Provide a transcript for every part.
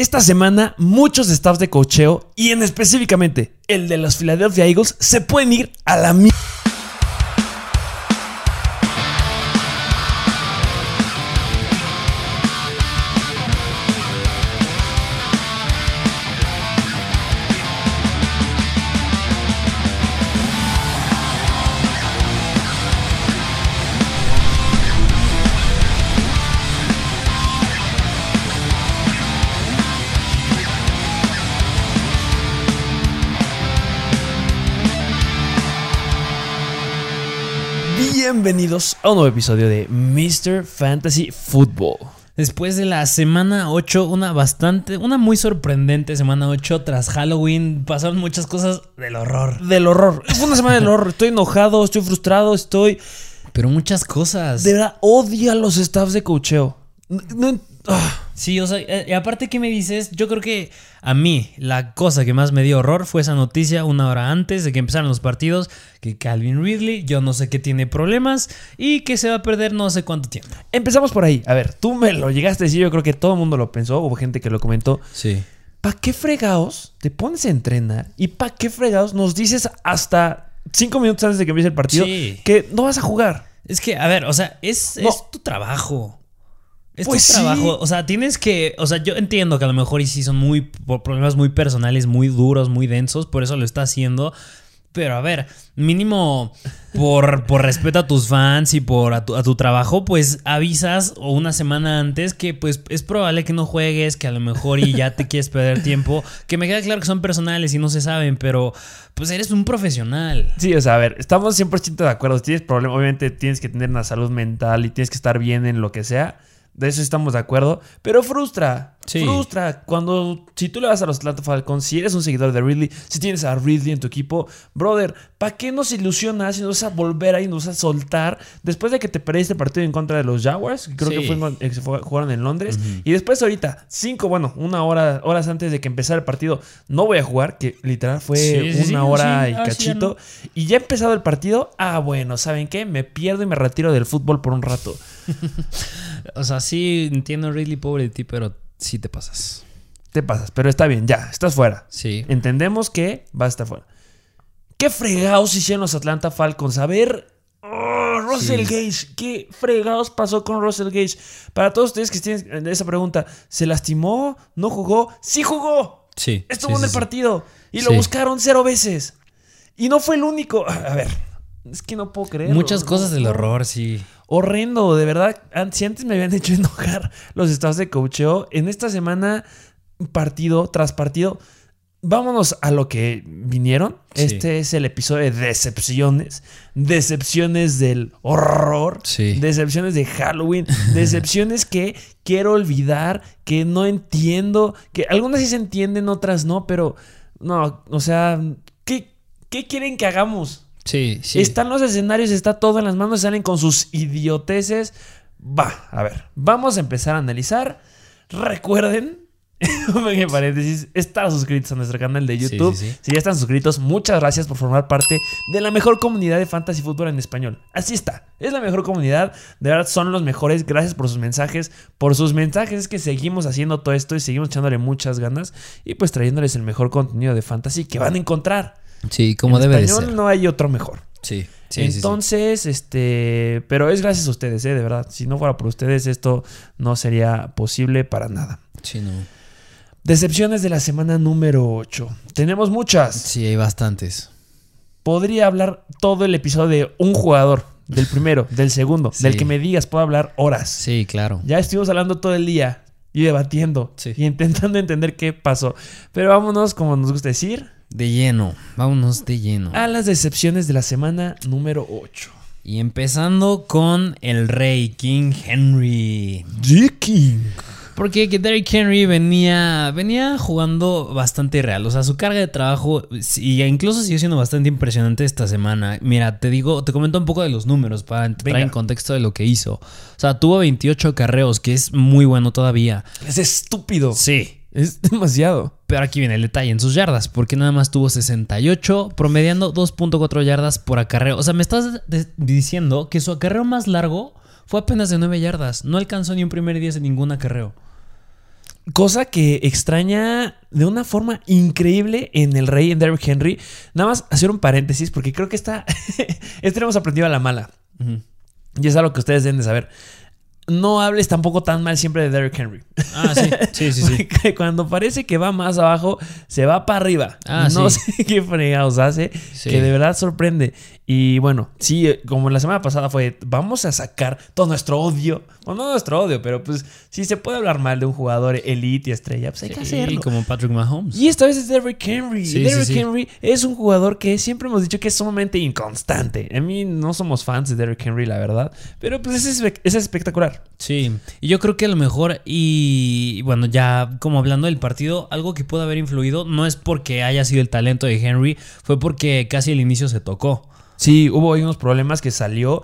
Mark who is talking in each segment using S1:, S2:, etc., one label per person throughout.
S1: Esta semana muchos staffs de cocheo y en específicamente el de los Philadelphia Eagles se pueden ir a la mierda. Bienvenidos a un nuevo episodio de Mr. Fantasy Football.
S2: Después de la semana 8, una bastante, una muy sorprendente semana 8 tras Halloween, pasaron muchas cosas del horror.
S1: Del horror. Fue una semana del horror. Estoy enojado, estoy frustrado, estoy.
S2: Pero muchas cosas.
S1: De verdad, odio a los staffs de cocheo. No, no- ah.
S2: Sí, o sea, eh, y aparte, ¿qué me dices? Yo creo que a mí la cosa que más me dio horror fue esa noticia una hora antes de que empezaran los partidos, que Calvin Ridley, yo no sé qué tiene problemas y que se va a perder no sé cuánto tiempo.
S1: Empezamos por ahí. A ver, tú me lo llegaste a decir, yo creo que todo el mundo lo pensó, hubo gente que lo comentó.
S2: Sí.
S1: ¿Para qué fregados te pones a entrenar y para qué fregados nos dices hasta cinco minutos antes de que empiece el partido
S2: Sí.
S1: que no vas a jugar?
S2: Es que, a ver, o sea, es,
S1: No.
S2: es tu trabajo. Es
S1: Pues
S2: tu
S1: sí.
S2: trabajo. O sea, tienes que. O sea, yo entiendo que a lo mejor y sí son muy. problemas muy personales, muy duros, muy densos. Por eso lo está haciendo. Pero a ver, mínimo por, por respeto a tus fans y por a tu, a tu trabajo, pues avisas o una semana antes que pues es probable que no juegues, que a lo mejor y ya te quieres perder tiempo. Que me queda claro que son personales y no se saben, pero pues eres un profesional.
S1: Sí, o sea, a ver, estamos 100% de acuerdo. Si tienes problema, obviamente tienes que tener una salud mental y tienes que estar bien en lo que sea. De eso estamos de acuerdo. Pero frustra.
S2: Sí.
S1: Frustra. Cuando, si tú le vas a los Atlanta Falcons, si eres un seguidor de Ridley, si tienes a Ridley en tu equipo, brother, ¿para qué nos ilusionas y nos vas a volver ahí, nos vas a soltar después de que te perdiste el partido en contra de los Jaguars? que Creo
S2: Sí.
S1: que fue se fue- jugaron en Londres. Y después ahorita, cinco, bueno, una hora, horas antes de que empezara el partido, no voy a jugar, que literal fue
S2: Sí,
S1: una hora y
S2: Ah,
S1: cachito. Y ya ha empezado el partido. Ah, bueno, ¿saben qué? Me pierdo y me retiro del fútbol por un rato.
S2: O sea, sí entiendo, Ridley, pobre de ti, pero sí te pasas.
S1: Te pasas, pero está bien, ya, estás fuera.
S2: Sí.
S1: Entendemos que vas a estar fuera. ¿Qué fregados hicieron los Atlanta Falcons? A ver. oh, Russell
S2: Sí.
S1: Gage, ¿qué fregados pasó con Russell Gage? Para todos ustedes que tienen esa pregunta, ¿se lastimó? ¿No jugó? ¡Sí jugó!
S2: Sí.
S1: Estuvo
S2: sí,
S1: en
S2: sí,
S1: el partido y lo buscaron cero veces. Y no fue el único. A ver, es que no puedo creer.
S2: Muchas cosas del horror, sí.
S1: Horrendo, de verdad. Si antes me habían hecho enojar los estados de cocheo, en esta semana, partido tras partido, vámonos a lo que vinieron.
S2: Sí.
S1: Este es el episodio de decepciones. Decepciones del horror.
S2: Sí.
S1: Decepciones de Halloween. Decepciones que quiero olvidar, que no entiendo, que algunas sí se entienden, otras no, pero no, o sea, ¿qué, qué quieren que hagamos?
S2: Sí, sí.
S1: Están los escenarios, está todo en las manos, salen con sus idioteces. Va, a ver, vamos a empezar a analizar. Recuerden, en paréntesis, estar suscritos a nuestro canal de
S2: Sí,
S1: YouTube.
S2: sí, sí.
S1: Si ya están suscritos, muchas gracias por formar parte de la mejor comunidad de fantasy fútbol en español. Así está, es la mejor comunidad. De verdad, son los mejores. Gracias por sus mensajes. Por sus mensajes es que seguimos haciendo todo esto y seguimos echándole muchas ganas y pues trayéndoles el mejor contenido de fantasy que van a encontrar.
S2: Sí, como
S1: en
S2: debe de
S1: español
S2: ser.
S1: no hay otro mejor.
S2: Sí, sí, sí, sí.
S1: Entonces, este, pero es gracias a ustedes, ¿eh? de verdad. Si no fuera por ustedes, esto no sería posible para nada.
S2: Sí, no.
S1: Decepciones de la semana número 8. Tenemos muchas.
S2: Sí, hay bastantes.
S1: Podría hablar todo el episodio de un jugador, del primero, del segundo, del que me digas, puedo hablar horas.
S2: Sí, claro.
S1: Ya estuvimos hablando todo el día y debatiendo y intentando entender qué pasó. Pero vámonos, como nos gusta decir,
S2: De lleno. Vámonos de lleno.
S1: a las decepciones de la semana número 8.
S2: Y empezando con el rey King Henry.
S1: King.
S2: Porque que Derrick Henry venía, venía jugando bastante real. O sea, su carga de trabajo y incluso sigue siendo bastante impresionante esta semana. Mira, te digo, te comento un poco de los números para entrar
S1: Venga.
S2: en contexto de lo que hizo. O sea, tuvo 28 carreos, que es muy bueno todavía.
S1: Es estúpido.
S2: Sí.
S1: Es demasiado.
S2: Pero aquí viene el detalle en sus yardas, porque nada más tuvo 68, promediando 2.4 yardas por acarreo. O sea, me estás diciendo que su acarreo más largo fue apenas de 9 yardas. No alcanzó ni un primer 10 en ningún acarreo.
S1: Cosa que extraña de una forma increíble en el Rey, en Derrick Henry. Nada más hacer un paréntesis, porque creo que esta. lo hemos aprendido a la mala. Y es algo que ustedes deben de saber. No hables tampoco tan mal siempre de Derrick Henry.
S2: Ah, sí, sí, sí. sí.
S1: Porque cuando parece que va más abajo, se va para arriba.
S2: Ah,
S1: no
S2: sí.
S1: sé qué fregados hace,
S2: Sí.
S1: que de verdad sorprende. Y bueno, sí, eh, como la semana pasada fue, vamos a sacar todo nuestro odio. O no nuestro odio, pero pues si se puede hablar mal de un jugador elite y estrella, pues hay que hacerlo.
S2: como Patrick Mahomes.
S1: Y esta vez es Derrick Henry.
S2: Sí,
S1: Derrick
S2: sí, sí.
S1: Henry es un jugador que siempre hemos dicho que es sumamente inconstante. A mí no somos fans de Derrick Henry, la verdad. Pero pues es espectacular.
S2: Sí, y yo creo que a lo mejor, y bueno, ya como hablando del partido, algo que pudo haber influido no es porque haya sido el talento de Henry, fue porque casi al inicio se tocó.
S1: Sí, hubo ahí unos problemas que salió.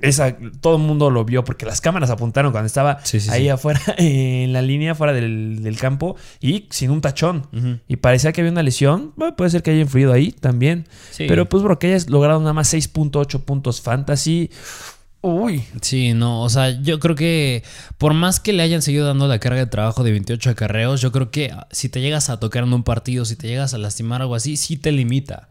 S1: Esa, todo el mundo lo vio porque las cámaras apuntaron cuando estaba
S2: Sí, sí,
S1: ahí
S2: sí.
S1: afuera, en la línea, fuera del, del campo y sin un tachón. Y parecía que había una lesión. Bueno, puede ser que haya influido ahí también. Pero pues, bro, que hayas logrado nada más 6.8 puntos fantasy. Uy,
S2: Sí, no, o sea, yo creo que por más que le hayan seguido dando la carga de trabajo de 28 acarreos, yo creo que si te llegas a tocar en un partido, si te llegas a lastimar algo así, sí te limita.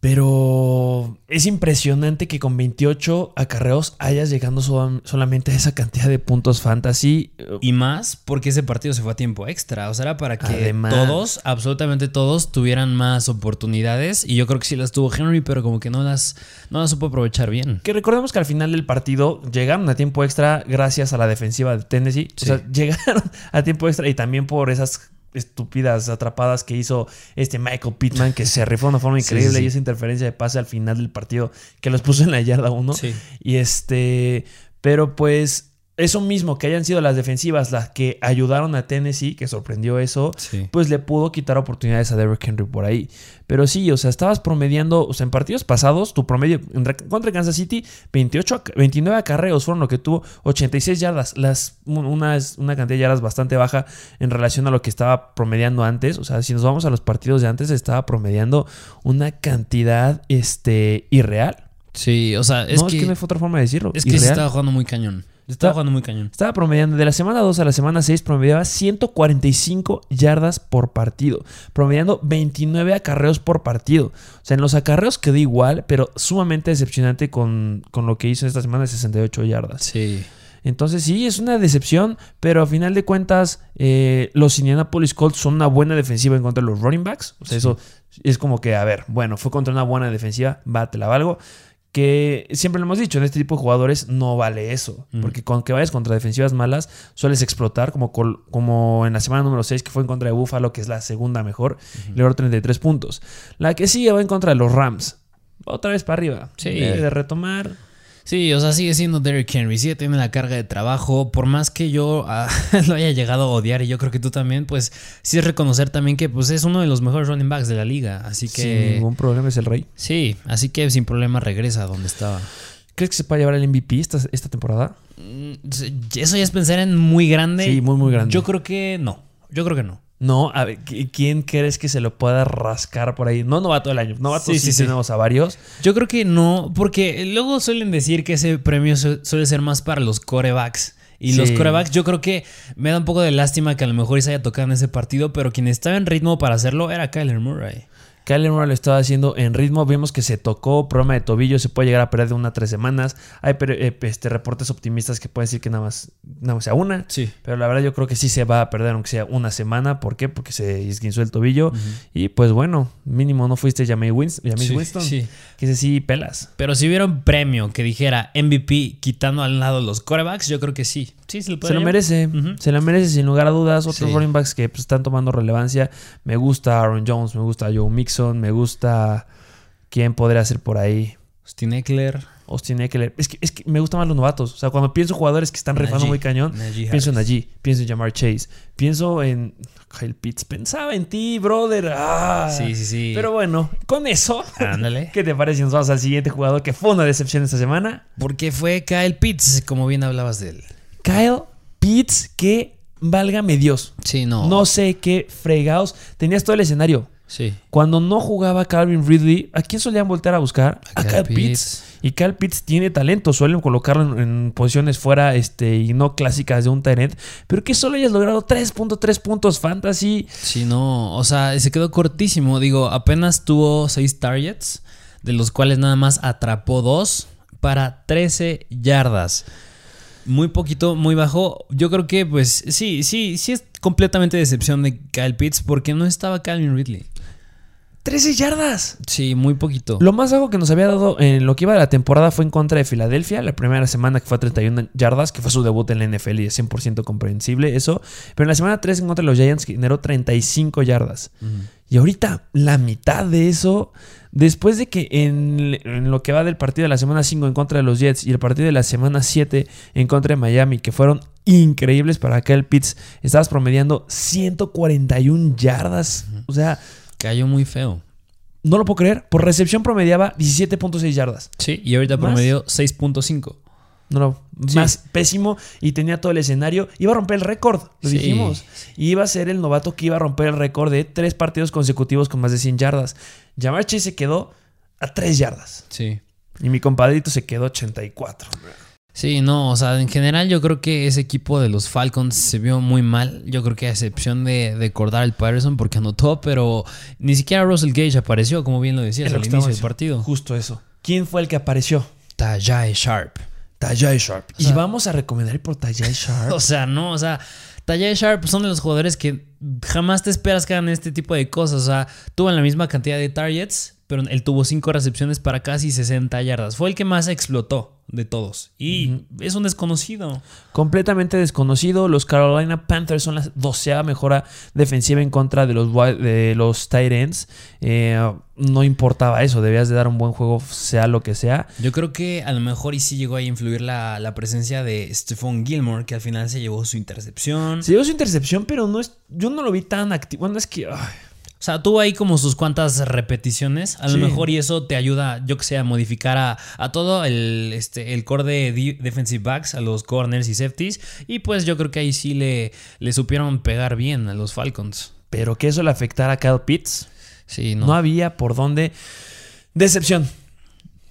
S1: Pero es impresionante que con 28 acarreos hayas llegando so- solamente a esa cantidad de puntos fantasy.
S2: Y más porque ese partido se fue a tiempo extra. O sea, era para que
S1: Además.
S2: todos, absolutamente todos, tuvieran más oportunidades. Y yo creo que sí las tuvo Henry, pero como que no las, no las supo aprovechar bien.
S1: Que recordemos que al final del partido llegaron a tiempo extra gracias a la defensiva de Tennessee.
S2: Sí.
S1: O sea, llegaron a tiempo extra y también por esas estúpidas atrapadas que hizo este Michael Pittman que se rifó de una forma increíble
S2: sí, sí.
S1: y esa interferencia de pase al final del partido que los puso en la yarda 1.
S2: Sí.
S1: Y este, pero pues eso mismo, que hayan sido las defensivas las que ayudaron a Tennessee, que sorprendió eso,
S2: Sí.
S1: pues le pudo quitar oportunidades a Derrick Henry por ahí. Pero sí, o sea, estabas promediando, o sea, en partidos pasados, tu promedio contra Kansas City, 28, ac- 29 acarreos fueron lo que tuvo, 86 yardas, las, un- una, una cantidad de yardas bastante baja en relación a lo que estaba promediando antes. O sea, si nos vamos a los partidos de antes, estaba promediando una cantidad este, irreal.
S2: Sí, o sea, es
S1: no,
S2: que.
S1: es que no hay otra forma de decirlo.
S2: Es que se estaba jugando muy cañón. Estaba jugando muy cañón.
S1: Estaba promediando de la semana 2 a la semana 6, promediaba 145 yardas por partido, promediando 29 acarreos por partido. O sea, en los acarreos quedó igual, pero sumamente decepcionante con, con lo que hizo esta semana de 68 yardas.
S2: Sí.
S1: Entonces sí, es una decepción, pero a final de cuentas eh, los Indianapolis Colts son una buena defensiva en contra de los running backs. O sea, eso es como que, a ver, bueno, fue contra una buena defensiva, va, te la valgo. Que siempre lo hemos dicho, en este tipo de jugadores no vale eso.
S2: Mm.
S1: Porque con que vayas contra defensivas malas, sueles explotar, como, col- como en la semana número 6, que fue en contra de Buffalo, que es la segunda mejor, y logró 33 puntos. La que sigue va en contra de los Rams. Otra vez para arriba.
S2: Sí.
S1: Debe de retomar.
S2: Sí, o sea, sigue siendo Derrick Henry, sigue teniendo la carga de trabajo. Por más que yo ah, lo haya llegado a odiar, y yo creo que tú también, pues sí es reconocer también que pues, es uno de los mejores running backs de la liga. Así
S1: Sin
S2: que.
S1: ningún problema es el rey.
S2: Sí, así que sin problema regresa a donde estaba.
S1: ¿Crees que se puede llevar el MVP esta, esta temporada?
S2: Mm, Eso ya es pensar en muy grande.
S1: Sí, muy, muy grande.
S2: Yo creo que no. Yo creo que no.
S1: No, a ver, ¿qui- ¿quién crees que se lo pueda rascar por ahí? No novato del año. Novato
S2: Sí,
S1: sí,
S2: sí, sí.
S1: tenemos a varios.
S2: Yo creo que no, porque luego suelen decir que ese premio su- suele ser más para los corebacks. Y los corebacks, yo creo que me da un poco de lástima que a lo mejor se haya tocado en ese partido, pero quien estaba en ritmo para hacerlo era Kyler Murray.
S1: Kyler Murray lo estaba haciendo en ritmo. Vimos que se tocó, problema de tobillo, se puede llegar a perder de una a tres semanas. Hay eh, este, reportes optimistas que pueden decir que nada más, nada más sea una.
S2: Sí.
S1: Pero la verdad yo creo que sí se va a perder, aunque sea una semana. ¿Por qué? Porque se esguinzó el tobillo. Y pues bueno, mínimo no fuiste Jameis Winston.
S2: Sí,
S1: Winston.
S2: sí.
S1: Que ese sí pelas.
S2: Pero si hubiera un premio que dijera MVP quitando al lado los corebacks, yo creo que sí. Sí, se lo,
S1: Se
S2: podría
S1: lo merece, se lo merece sin lugar a dudas. Otros
S2: Sí.
S1: running backs que pues, están tomando relevancia. Me gusta Aaron Jones, me gusta Joe Me gusta. ¿Quién podría ser por ahí?
S2: Austin Eckler.
S1: Austin Eckler. Es que, es que me gustan más los novatos. O sea, cuando pienso jugadores que están rifando
S2: Najee.
S1: muy cañón,
S2: Najee
S1: pienso en allí, pienso en Jamar Chase, pienso en Kyle Pitts. Pensaba en ti, brother. Ah.
S2: Sí, sí, sí.
S1: Pero bueno, con eso,
S2: Ándale.
S1: ¿qué te parece si nos vamos al siguiente jugador que fue una decepción esta semana?
S2: Porque fue Kyle Pitts, como bien hablabas de él.
S1: Kyle Pitts, que válgame Dios.
S2: Sí, no.
S1: No sé qué fregados. Tenías todo el escenario.
S2: Sí.
S1: Cuando no jugaba Calvin Ridley, ¿a quién solían voltear a buscar? A, Kyle Pitts. Y Kyle Pitts tiene talento, suelen colocarlo en, en posiciones fuera este, y no clásicas de un Tyrant, pero que solo hayas logrado 3.3 puntos fantasy.
S2: Sí, no, o sea, se quedó cortísimo. Digo, apenas tuvo 6 targets, de los cuales nada más atrapó 2 para 13 yardas. Muy poquito, muy bajo. Yo creo que, pues, sí, sí, sí es completamente decepción de Kyle Pitts porque no estaba Calvin Ridley.
S1: 13 yardas.
S2: Sí, muy poquito.
S1: Lo más bajo que nos había dado en lo que iba de la temporada fue en contra de Filadelfia, la primera semana que fue a 31 yardas, que fue su debut en la NFL y es 100% comprensible eso. Pero en la semana 3 en contra de los Giants generó 35 yardas. Y ahorita la mitad de eso, después de que en, en, lo que va del partido de la semana 5 en contra de los Jets y el partido de la semana 7 en contra de Miami, que fueron increíbles para Kyle Pitts, estabas promediando 141 yardas. O sea...
S2: Cayó muy feo.
S1: No lo puedo creer. Por recepción promediaba 17.6 yardas.
S2: Sí, y ahorita
S1: ¿Más?
S2: promedió 6.5.
S1: No, no,
S2: Sí.
S1: más pésimo y tenía todo el escenario. Iba a romper el récord, lo
S2: Sí.
S1: dijimos. Y iba a ser el novato que iba a romper el récord de tres partidos consecutivos con más de 100 yardas. Jamar Chase se quedó a 3 yardas.
S2: Sí.
S1: Y mi compadrito se quedó a 84.
S2: Sí, no, o sea, en general yo creo que ese equipo de los Falcons se vio muy mal. Yo creo que a excepción de, de Cordell Patterson porque anotó, pero ni siquiera Russell Gage apareció, como bien lo decías
S1: lo
S2: al inicio del partido.
S1: Justo eso. ¿Quién fue el que apareció?
S2: Tajay Sharp.
S1: Tajay Sharp.
S2: sea-
S1: y vamos a recomendar por Tajay Sharp.
S2: O sea, no, o sea, Tajay Sharp son de los jugadores que jamás te esperas que hagan este tipo de cosas. O sea, tuvo la misma cantidad de targets, pero él tuvo cinco recepciones para casi 60 yardas. Fue el que más explotó de todos. Y es un desconocido.
S1: Completamente desconocido. Los Carolina Panthers son la doceava mejora defensiva en contra de los, de los tight ends. Eh, no importaba eso. Debías de dar un buen juego, sea lo que sea.
S2: Yo creo que a lo mejor y sí llegó a influir la, la presencia de Stephon Gilmore, que al final se llevó su intercepción.
S1: Se dio su intercepción, pero no es, yo no lo vi tan activo. Bueno, es que. ay,
S2: O sea, tuvo ahí como sus cuantas repeticiones. A lo mejor y eso te ayuda, yo que sé, a modificar a, a todo el, este, el core de defensive backs, a los corners y safeties. Y pues yo creo que ahí sí le, le supieron pegar bien a los Falcons.
S1: pero que eso le afectara a Kyle Pitts.
S2: Sí,
S1: No,
S2: no.
S1: había por dónde. Decepción.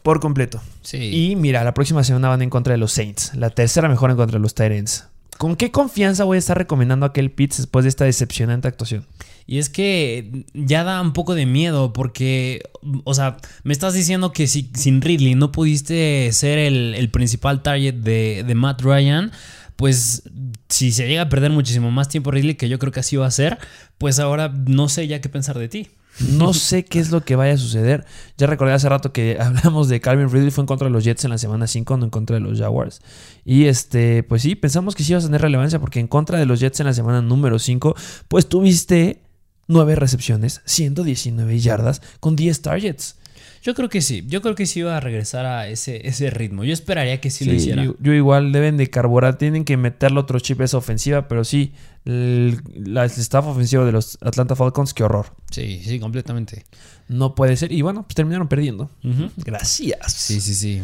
S1: Por completo.
S2: sí.
S1: Y mira, la próxima semana van en contra de los Saints. La tercera mejor en contra de los Tyrants. ¿Con qué confianza voy a estar recomendando a Kyle Pitts después de esta decepcionante actuación?
S2: Y es que ya da un poco de miedo porque, o sea, me estás diciendo que si sin Ridley no pudiste ser el, el principal target de, de Matt Ryan, pues si se llega a perder muchísimo más tiempo Ridley, que yo creo que así va a ser, pues ahora no sé ya qué pensar de ti.
S1: No sé qué es lo que vaya a suceder. Ya recordé hace rato que hablamos de Calvin Ridley, fue en contra de los Jets en la semana 5, no en contra de los Jaguars. Y este, pues sí, pensamos que sí iba a tener relevancia porque en contra de los Jets en la semana número 5, pues tuviste 9 recepciones, 119 yardas con 10 targets.
S2: Yo creo que sí, yo creo que sí va a regresar a ese, ese ritmo. Yo esperaría que sí, lo hiciera.
S1: Yo, yo igual deben de carburar, tienen que meterle otro chip a esa ofensiva, pero sí, el, la- el staff ofensivo de los Atlanta Falcons, qué horror.
S2: Sí, sí, completamente.
S1: No puede ser. Y bueno, pues terminaron perdiendo. Gracias.
S2: Sí, sí, sí.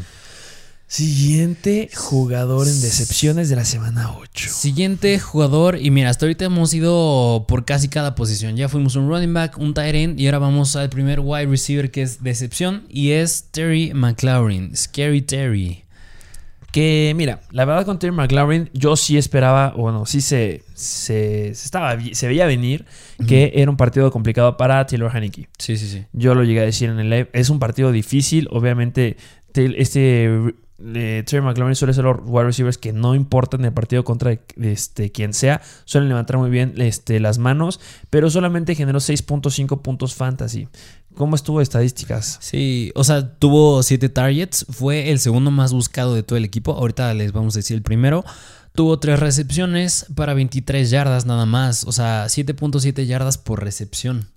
S1: Siguiente jugador en decepciones de la semana 8.
S2: Siguiente jugador, y mira, hasta ahorita hemos ido por casi cada posición. Ya fuimos un running back, un tight end, y ahora vamos al primer wide receiver que es decepción, y es Terry McLaurin. Scary Terry.
S1: Que mira, la verdad con Terry McLaurin, yo sí esperaba, bueno, sí se, se, se estaba, se veía venir que era un partido complicado para Taylor Haneke.
S2: Sí, sí, sí.
S1: Yo lo llegué a decir en el live. Es un partido difícil. Obviamente, este eh, Terry McLaurin suele ser los wide receivers que no importan el partido contra este, quien sea. Suelen levantar muy bien este, las manos. Pero solamente generó 6.5 puntos fantasy. ¿Cómo estuvo estadísticas?
S2: Sí, o sea, tuvo 7 targets, fue el segundo más buscado de todo el equipo. Ahorita les vamos a decir el primero. Tuvo 3 recepciones para 23 yardas nada más, o sea, 7.7 yardas por recepción.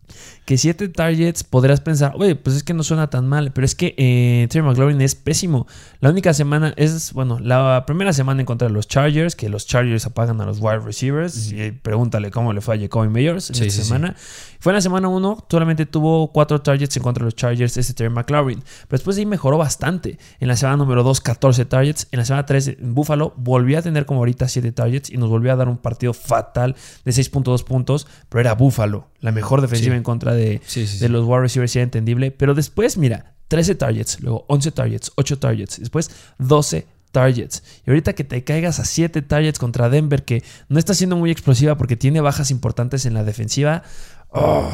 S1: Que 7 targets podrás pensar, oye, pues es que no suena tan mal, pero es que eh, Terry McLaurin es pésimo. La única semana es, bueno, la primera semana en contra de los Chargers, que los Chargers apagan a los wide receivers. y pregúntale cómo le fue a Jacoby Meyers en
S2: Sí,
S1: esta
S2: sí,
S1: semana. Fue en la semana 1, solamente tuvo 4 targets en contra de los Chargers, ese Terry McLaurin. Pero después de ahí mejoró bastante. En la semana número 2, 14 targets. En la semana 3, en Buffalo, volvió a tener como ahorita 7 targets y nos volvió a dar un partido fatal de 6.2 puntos, pero era Buffalo. la mejor defensiva En contra de,
S2: Sí, sí,
S1: de
S2: sí.
S1: los wide receivers, era entendible. Pero después, mira, 13 targets, luego 11 targets, 8 targets, después 12 targets. Y ahorita que te caigas a 7 targets contra Denver, que no está siendo muy explosiva porque tiene bajas importantes en la defensiva. oh,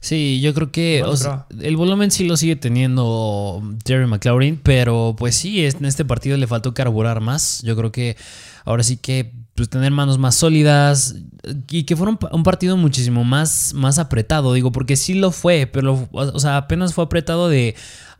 S2: Sí, yo creo que o sea, el volumen sí lo sigue teniendo Jerry McLaurin, pero pues sí, en este partido le faltó carburar más. Yo creo que ahora sí que pues, tener manos más sólidas y que fuera un, pa- un partido muchísimo más, más apretado, digo, porque sí lo fue, pero o sea, apenas fue apretado de...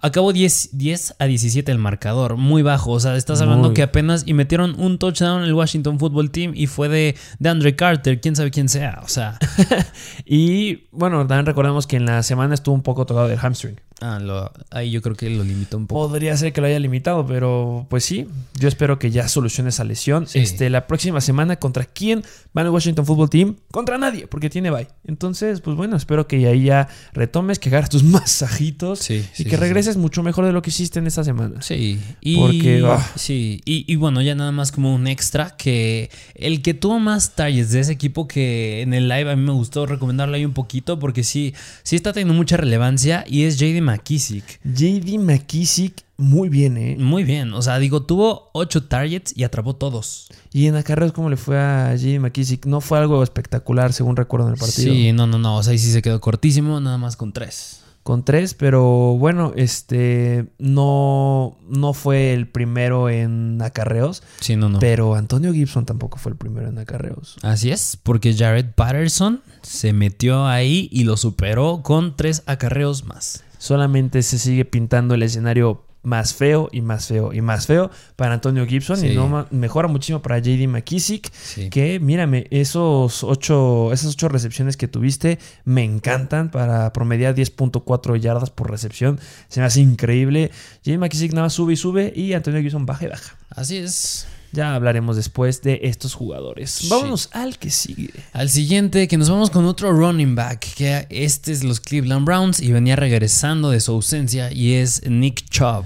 S2: Acabó 10, 10 a 17 el marcador, muy bajo. O sea, estás hablando
S1: Muy.
S2: que apenas y metieron un touchdown el Washington Football Team y fue de, de Andre Carter, quién sabe quién sea. O sea,
S1: Y bueno, también recordemos que en la semana estuvo un poco tocado del hamstring.
S2: Ah, lo- ahí yo creo que lo limitó un poco.
S1: Podría ser que lo haya limitado, pero pues sí, yo espero que ya solucione esa lesión.
S2: Sí.
S1: Este, la próxima semana, ¿contra quién va el Washington Football Team? Contra nadie, porque tiene bye. Entonces, pues bueno, espero que ahí ya retomes, que agarres tus masajitos
S2: Sí,
S1: y que regreses mucho mejor de lo que hiciste en esta semana.
S2: Sí, y,
S1: Porque, ah.
S2: sí, y, y bueno, ya nada más como un extra, que el que tuvo más targets de ese equipo que en el live a mí me gustó recomendarlo ahí un poquito, porque sí, sí está teniendo mucha relevancia, y es JD McKissick.
S1: JD McKissick, muy bien, ¿eh?
S2: Muy bien, o sea, digo, tuvo 8 targets y atrapó todos.
S1: Y en acarreos, ¿cómo le fue a JD McKissick? No fue algo espectacular, según recuerdo en el partido.
S2: Sí, no, no, no, o sea, ahí sí se quedó cortísimo, nada más con 3.
S1: con tres, pero bueno, este no, no fue el primero en acarreos,
S2: Sí, no, no.
S1: pero Antonio Gibson tampoco fue el primero en acarreos.
S2: Así es, porque Jared Patterson se metió ahí y lo superó con 3 acarreos más.
S1: Solamente se sigue pintando el escenario más feo y más feo y más feo para Antonio Gibson
S2: Sí.
S1: y no mejora muchísimo para JD McKissick.
S2: Sí.
S1: Que mírame, esos ocho, esas ocho recepciones que tuviste me encantan para promediar 10.4 yardas por recepción. Se me hace increíble. JD McKissick nada más sube y sube y Antonio Gibson baja y baja.
S2: Así es.
S1: Ya hablaremos después de estos jugadores.
S2: Sí.
S1: Vámonos al que sigue.
S2: Al siguiente, que nos vamos con otro running back, que este es los Cleveland Browns y venía regresando de su ausencia y es Nick Chubb.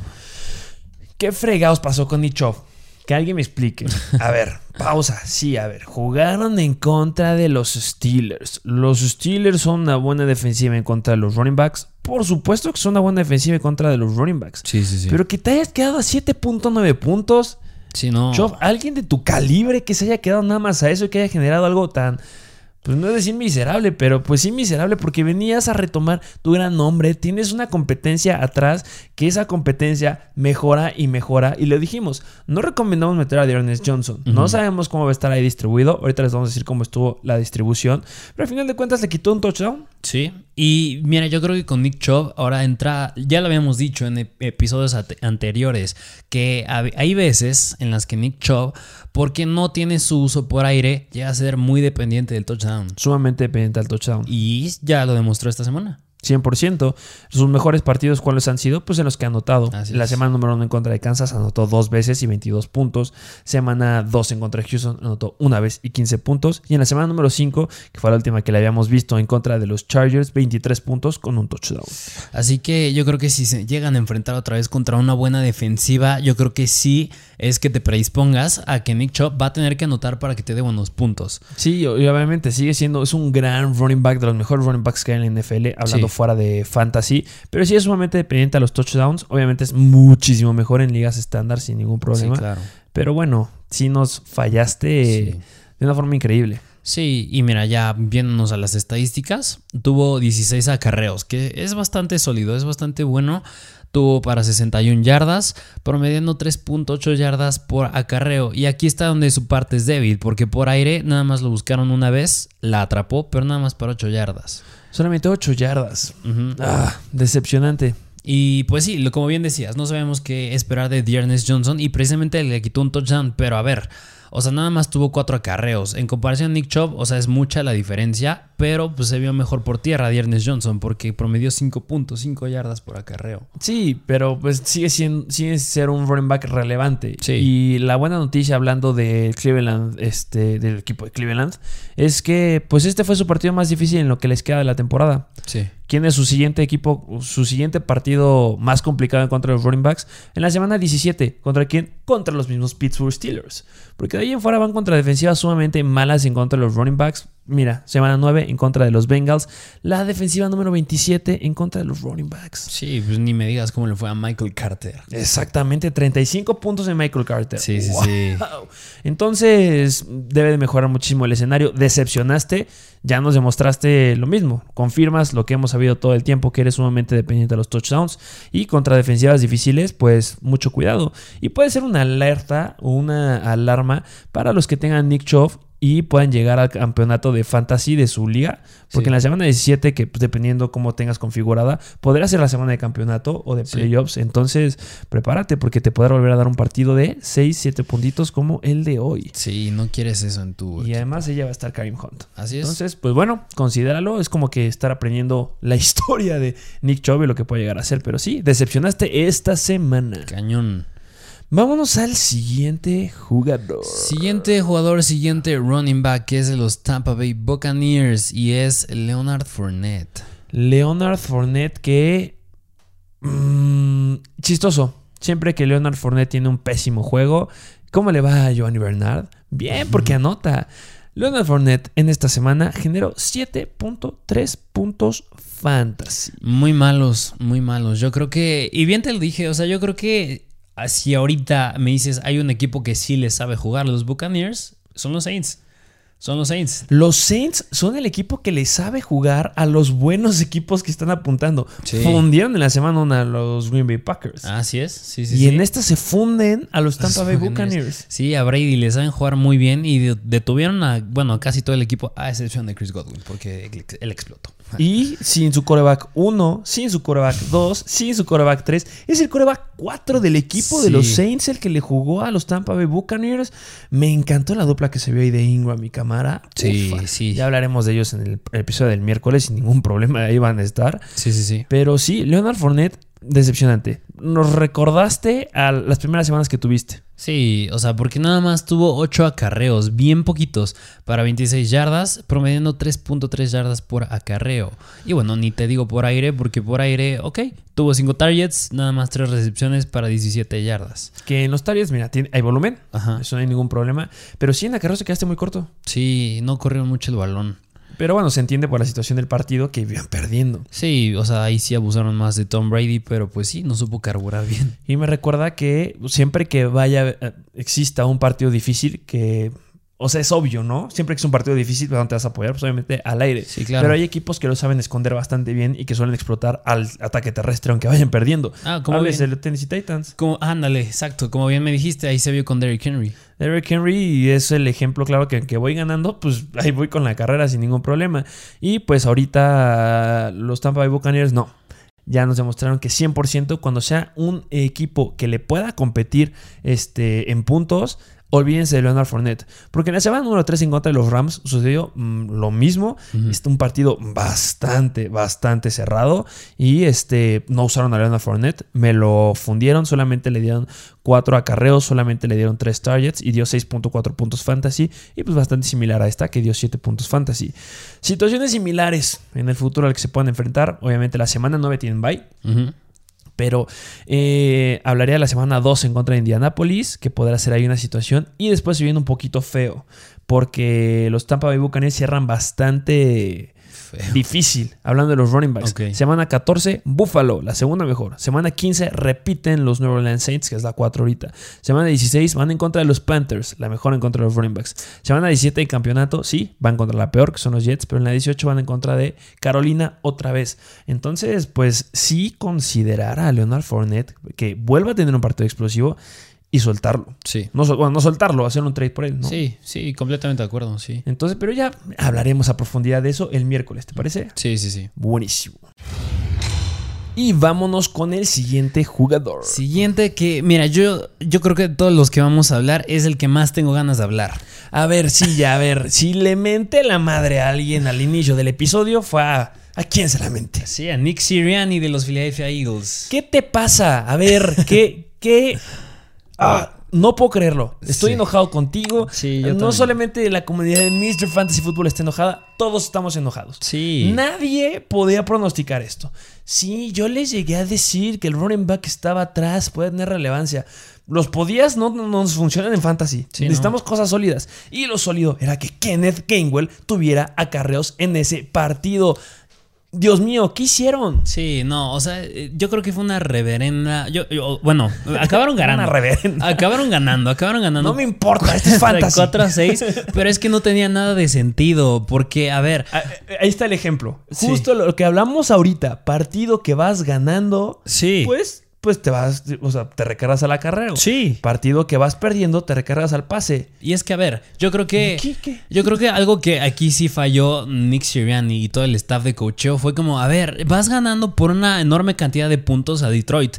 S1: ¿Qué fregados pasó con Nick Chubb? Que alguien me explique. A ver, pausa. Sí, a ver. Jugaron en contra de los Steelers. Los Steelers son una buena defensiva en contra de los running backs. Por supuesto que son una buena defensiva en contra de los running backs.
S2: Sí, sí, sí.
S1: Pero que te hayas quedado a 7.9 puntos.
S2: Sí, no.
S1: Alguien de tu calibre que se haya quedado nada más a eso y que haya generado algo tan. Pues no es decir miserable, pero pues sí miserable porque venías a retomar tu gran nombre, tienes una competencia atrás, que esa competencia mejora y mejora. Y lo dijimos, no recomendamos meter a Dearness Johnson, no sabemos cómo va a estar ahí distribuido, ahorita les vamos a decir cómo estuvo la distribución, pero al final de cuentas le quitó un touchdown.
S2: Sí. Y mira, yo creo que con Nick Chubb ahora entra, ya lo habíamos dicho en ep- episodios anteriores, que hay veces en las que Nick Chubb, porque no tiene su uso por aire, llega a ser muy dependiente del touchdown.
S1: Sumamente dependiente al touchdown.
S2: Y ya lo demostró esta semana.
S1: 100%. Sus mejores partidos, ¿cuáles han sido? Pues en los que ha anotado.
S2: Así
S1: la
S2: es.
S1: semana número uno en contra de Kansas anotó dos veces y 22 puntos. Semana 2 en contra de Houston anotó una vez y 15 puntos. Y en la semana número 5, que fue la última que le habíamos visto en contra de los Chargers, 23 puntos con un touchdown.
S2: Así que yo creo que si se llegan a enfrentar otra vez contra una buena defensiva, yo creo que sí es que te predispongas a que Nick Chubb va a tener que anotar para que te dé buenos puntos.
S1: Sí, y obviamente sigue siendo, es un gran running back, de los mejores running backs que hay en la NFL, hablando
S2: Sí.
S1: Fuera de fantasy. Pero sí es sumamente dependiente a los touchdowns. Obviamente es muchísimo mejor en ligas estándar sin ningún problema.
S2: Sí, claro.
S1: Pero bueno, sí nos fallaste
S2: Sí.
S1: de una forma increíble.
S2: Sí, y mira, ya viéndonos a las estadísticas, tuvo 16 acarreos, que es bastante sólido, es bastante bueno. Tuvo para 61 yardas, promediando 3.8 yardas por acarreo. Y aquí está donde su parte es débil, porque por aire nada más lo buscaron una vez, la atrapó, pero nada más para 8 yardas.
S1: Solamente 8 yardas. Ah, decepcionante.
S2: Y pues sí, lo- como bien decías, no sabemos qué esperar de Dearness Johnson y precisamente le quitó un touchdown, pero a ver, o sea, nada más tuvo cuatro acarreos. En comparación a Nick Chubb, o sea, es mucha la diferencia, pero pues se vio mejor por tierra Dearness Johnson porque promedió 5.5 yardas por acarreo.
S1: Sí, pero pues sigue siendo sigue ser un running back relevante.
S2: Sí.
S1: Y la buena noticia hablando de Cleveland, este, del equipo de Cleveland, es que pues este fue su partido más difícil en lo que les queda de la temporada.
S2: Sí.
S1: ¿Quién es su siguiente equipo, su siguiente partido más complicado en contra de los running backs? En la semana 17. ¿Contra quién? Contra los mismos Pittsburgh Steelers. Porque de ahí en fuera van contra defensivas sumamente malas en contra de los running backs. Mira, semana 9 en contra de los Bengals. La defensiva número 27 en contra de los running backs.
S2: Sí, pues ni me digas cómo le fue a Michael Carter.
S1: Exactamente, 35 puntos en Michael Carter.
S2: Sí, sí,
S1: Wow.
S2: sí.
S1: Entonces, debe de mejorar muchísimo el escenario. Decepcionaste, ya nos demostraste lo mismo. Confirmas lo que hemos sabido todo el tiempo, que eres sumamente dependiente de los touchdowns. Y contra defensivas difíciles, pues mucho cuidado. Y puede ser una alerta o una alarma para los que tengan Nick Chubb y puedan llegar al campeonato de fantasy de su liga. Porque
S2: Sí.
S1: en la semana 17, que pues, dependiendo cómo tengas configurada, podrá ser la semana de campeonato o de
S2: Sí.
S1: playoffs. Entonces, prepárate porque te podrá volver a dar un partido de 6, 7 puntitos como el de hoy.
S2: Sí, no quieres eso en tu.
S1: Y además ella va a estar Karim Hunt.
S2: Así es.
S1: Entonces, pues bueno, considéralo. Es como que estar aprendiendo la historia de Nick Chubb y lo que puede llegar a ser. Pero sí, decepcionaste esta semana.
S2: Cañón.
S1: Vámonos al siguiente jugador.
S2: Siguiente jugador, siguiente running back que es de los Tampa Bay Buccaneers y es Leonard Fournette.
S1: Leonard Fournette que... mm, chistoso. Siempre que Leonard Fournette tiene un pésimo juego, ¿cómo le va a Giovanni Bernard? Bien, porque anota. Leonard Fournette en esta semana generó 7.3 puntos fantasy.
S2: Muy malos, muy malos. Yo creo que, y bien te lo dije, o sea, yo creo que si ahorita me dices hay un equipo que sí le sabe jugar, los Buccaneers, son los Saints. Son los Saints.
S1: Los Saints son el equipo que le sabe jugar a los buenos equipos que están apuntando.
S2: Sí.
S1: Fundieron en la semana una a los Green Bay Packers.
S2: Así es, sí, sí.
S1: y en esta se funden a los Tampa Bay
S2: Buccaneers. Sí, a Brady le saben jugar muy bien y de- detuvieron a, bueno, a casi todo el equipo, a excepción de Chris Godwin, porque él explotó.
S1: Y sin su coreback 1, sin su coreback 2, sin su coreback 3. Es el coreback 4 del equipo de los Saints, el que le jugó a los Tampa Bay Buccaneers. Me encantó la dupla que se vio ahí de Ingram y Camara.
S2: Sí,
S1: Ufa.
S2: sí.
S1: Ya hablaremos de ellos en el episodio del miércoles sin ningún problema. Ahí van a estar.
S2: Sí, sí, sí.
S1: Pero sí, Leonard Fournette, decepcionante. Nos recordaste a las primeras semanas que tuviste.
S2: Sí, o sea, porque nada más tuvo 8 acarreos, bien poquitos, para 26 yardas, promediando 3.3 yardas por acarreo. Y bueno, ni te digo por aire, porque por aire, ok, tuvo 5 targets, nada más 3 recepciones para 17 yardas.
S1: Que en los targets, mira, tiene- hay volumen.
S2: Ajá.
S1: Eso no hay ningún problema. Pero sí en la carrera se quedaste muy corto.
S2: Sí, no corrieron mucho el balón.
S1: Pero bueno, se entiende por la situación del partido que iban perdiendo.
S2: Sí, o sea, ahí sí abusaron más de Tom Brady, pero pues sí, no supo carburar bien.
S1: Y me recuerda que siempre que vaya, eh, exista un partido difícil, que, o sea, es obvio, ¿no? Siempre que es un partido difícil, ¿a dónde te vas a apoyar? Pues obviamente al aire.
S2: Sí, claro.
S1: Pero hay equipos que lo saben esconder bastante bien y que suelen explotar al ataque terrestre, aunque vayan perdiendo.
S2: Ah, como bien.
S1: de Tennessee Titans.
S2: Como, ándale, exacto, como bien me dijiste, ahí se vio con Derrick Henry.
S1: Derrick Henry es el ejemplo claro que, que voy ganando, pues ahí voy con la carrera sin ningún problema. Y pues ahorita los Tampa Bay Buccaneers no. Ya nos demostraron que 100% cuando sea un equipo que le pueda competir este, en puntos, olvídense de Leonard Fournette. Porque en la semana número 3 en contra de los Rams sucedió mm, lo mismo.
S2: Ujú.
S1: Este, un partido bastante, bastante cerrado. Y este, no usaron a Leonard Fournette. Me lo fundieron. Solamente le dieron 4 acarreos. Solamente le dieron 3 targets. Y dio 6.4 puntos fantasy. Y pues bastante similar a esta que dio 7 puntos fantasy. Situaciones similares en el futuro al que se puedan enfrentar. Obviamente la semana 9 tienen bye.
S2: Ujú.
S1: Pero eh, hablaría de la semana 2 en contra de Indianapolis, que podrá ser ahí una situación. Y después se viene un poquito feo, porque los Tampa Bay Buccaneers cierran bastante
S2: Feo.
S1: difícil, hablando de los running backs. Semana 14, Buffalo, la segunda mejor. Semana 15, repiten los New Orleans Saints, que es la 4 ahorita. Semana 16, van en contra de los Panthers, la mejor en contra de los running backs. Semana 17, en campeonato, sí, van contra la peor, que son los Jets, pero en la 18 van en contra de Carolina otra vez. Entonces, pues sí considerar a Leonard Fournette que vuelva a tener un partido explosivo y soltarlo.
S2: Sí.
S1: No, bueno, no soltarlo, hacer un trade por él, ¿no?
S2: Sí, sí, completamente de acuerdo, sí.
S1: Entonces, pero ya hablaremos a profundidad de eso el miércoles, ¿te parece?
S2: Sí, sí, sí.
S1: Buenísimo. Y vámonos con el siguiente jugador.
S2: Siguiente que, mira, yo, yo creo que de todos los que vamos a hablar es el que más tengo ganas de hablar.
S1: A ver, sí, ya, a ver. Si le mente la madre a alguien al inicio del episodio, fue a. ¿A quién se la mente?
S2: Sí, a Nick Sirianni de los Philadelphia Eagles.
S1: ¿Qué te pasa? A ver, ¿qué. qué. Ah, no puedo creerlo. Estoy
S2: Sí.
S1: enojado contigo.
S2: Sí, yo
S1: no
S2: también.
S1: solamente la comunidad de Mr. Fantasy Football está enojada, todos estamos enojados.
S2: Sí.
S1: Nadie podía pronosticar esto. Sí, yo les llegué a decir que el running back estaba atrás, puede tener relevancia. Los podías, no, no nos funcionan en fantasy.
S2: Sí,
S1: Necesitamos cosas sólidas. Y lo sólido era que Kenneth Gainwell tuviera acarreos en ese partido. Dios mío, ¿qué hicieron?
S2: Sí, no, o sea, eh, yo creo que fue una reverenda. Yo, yo- bueno, acabaron ganando.
S1: Una reverenda.
S2: Acabaron ganando, acabaron ganando.
S1: No me importa, este es fantasy.
S2: 4 a 6, pero es que no tenía nada de sentido. Porque, a ver,
S1: Ah, eh, Ahí está el ejemplo.
S2: Sí.
S1: Justo lo que hablamos ahorita. Partido que vas ganando.
S2: Sí.
S1: Pues, pues te vas, o sea, te recargas al acarreo.
S2: Sí.
S1: Partido que vas perdiendo, te recargas al pase.
S2: Y es que, a ver, yo creo que.
S1: ¿Qué, qué?
S2: Yo creo que algo que aquí sí falló Nick Sirianni y todo el staff de cocheo fue como: a ver, vas ganando por una enorme cantidad de puntos a Detroit.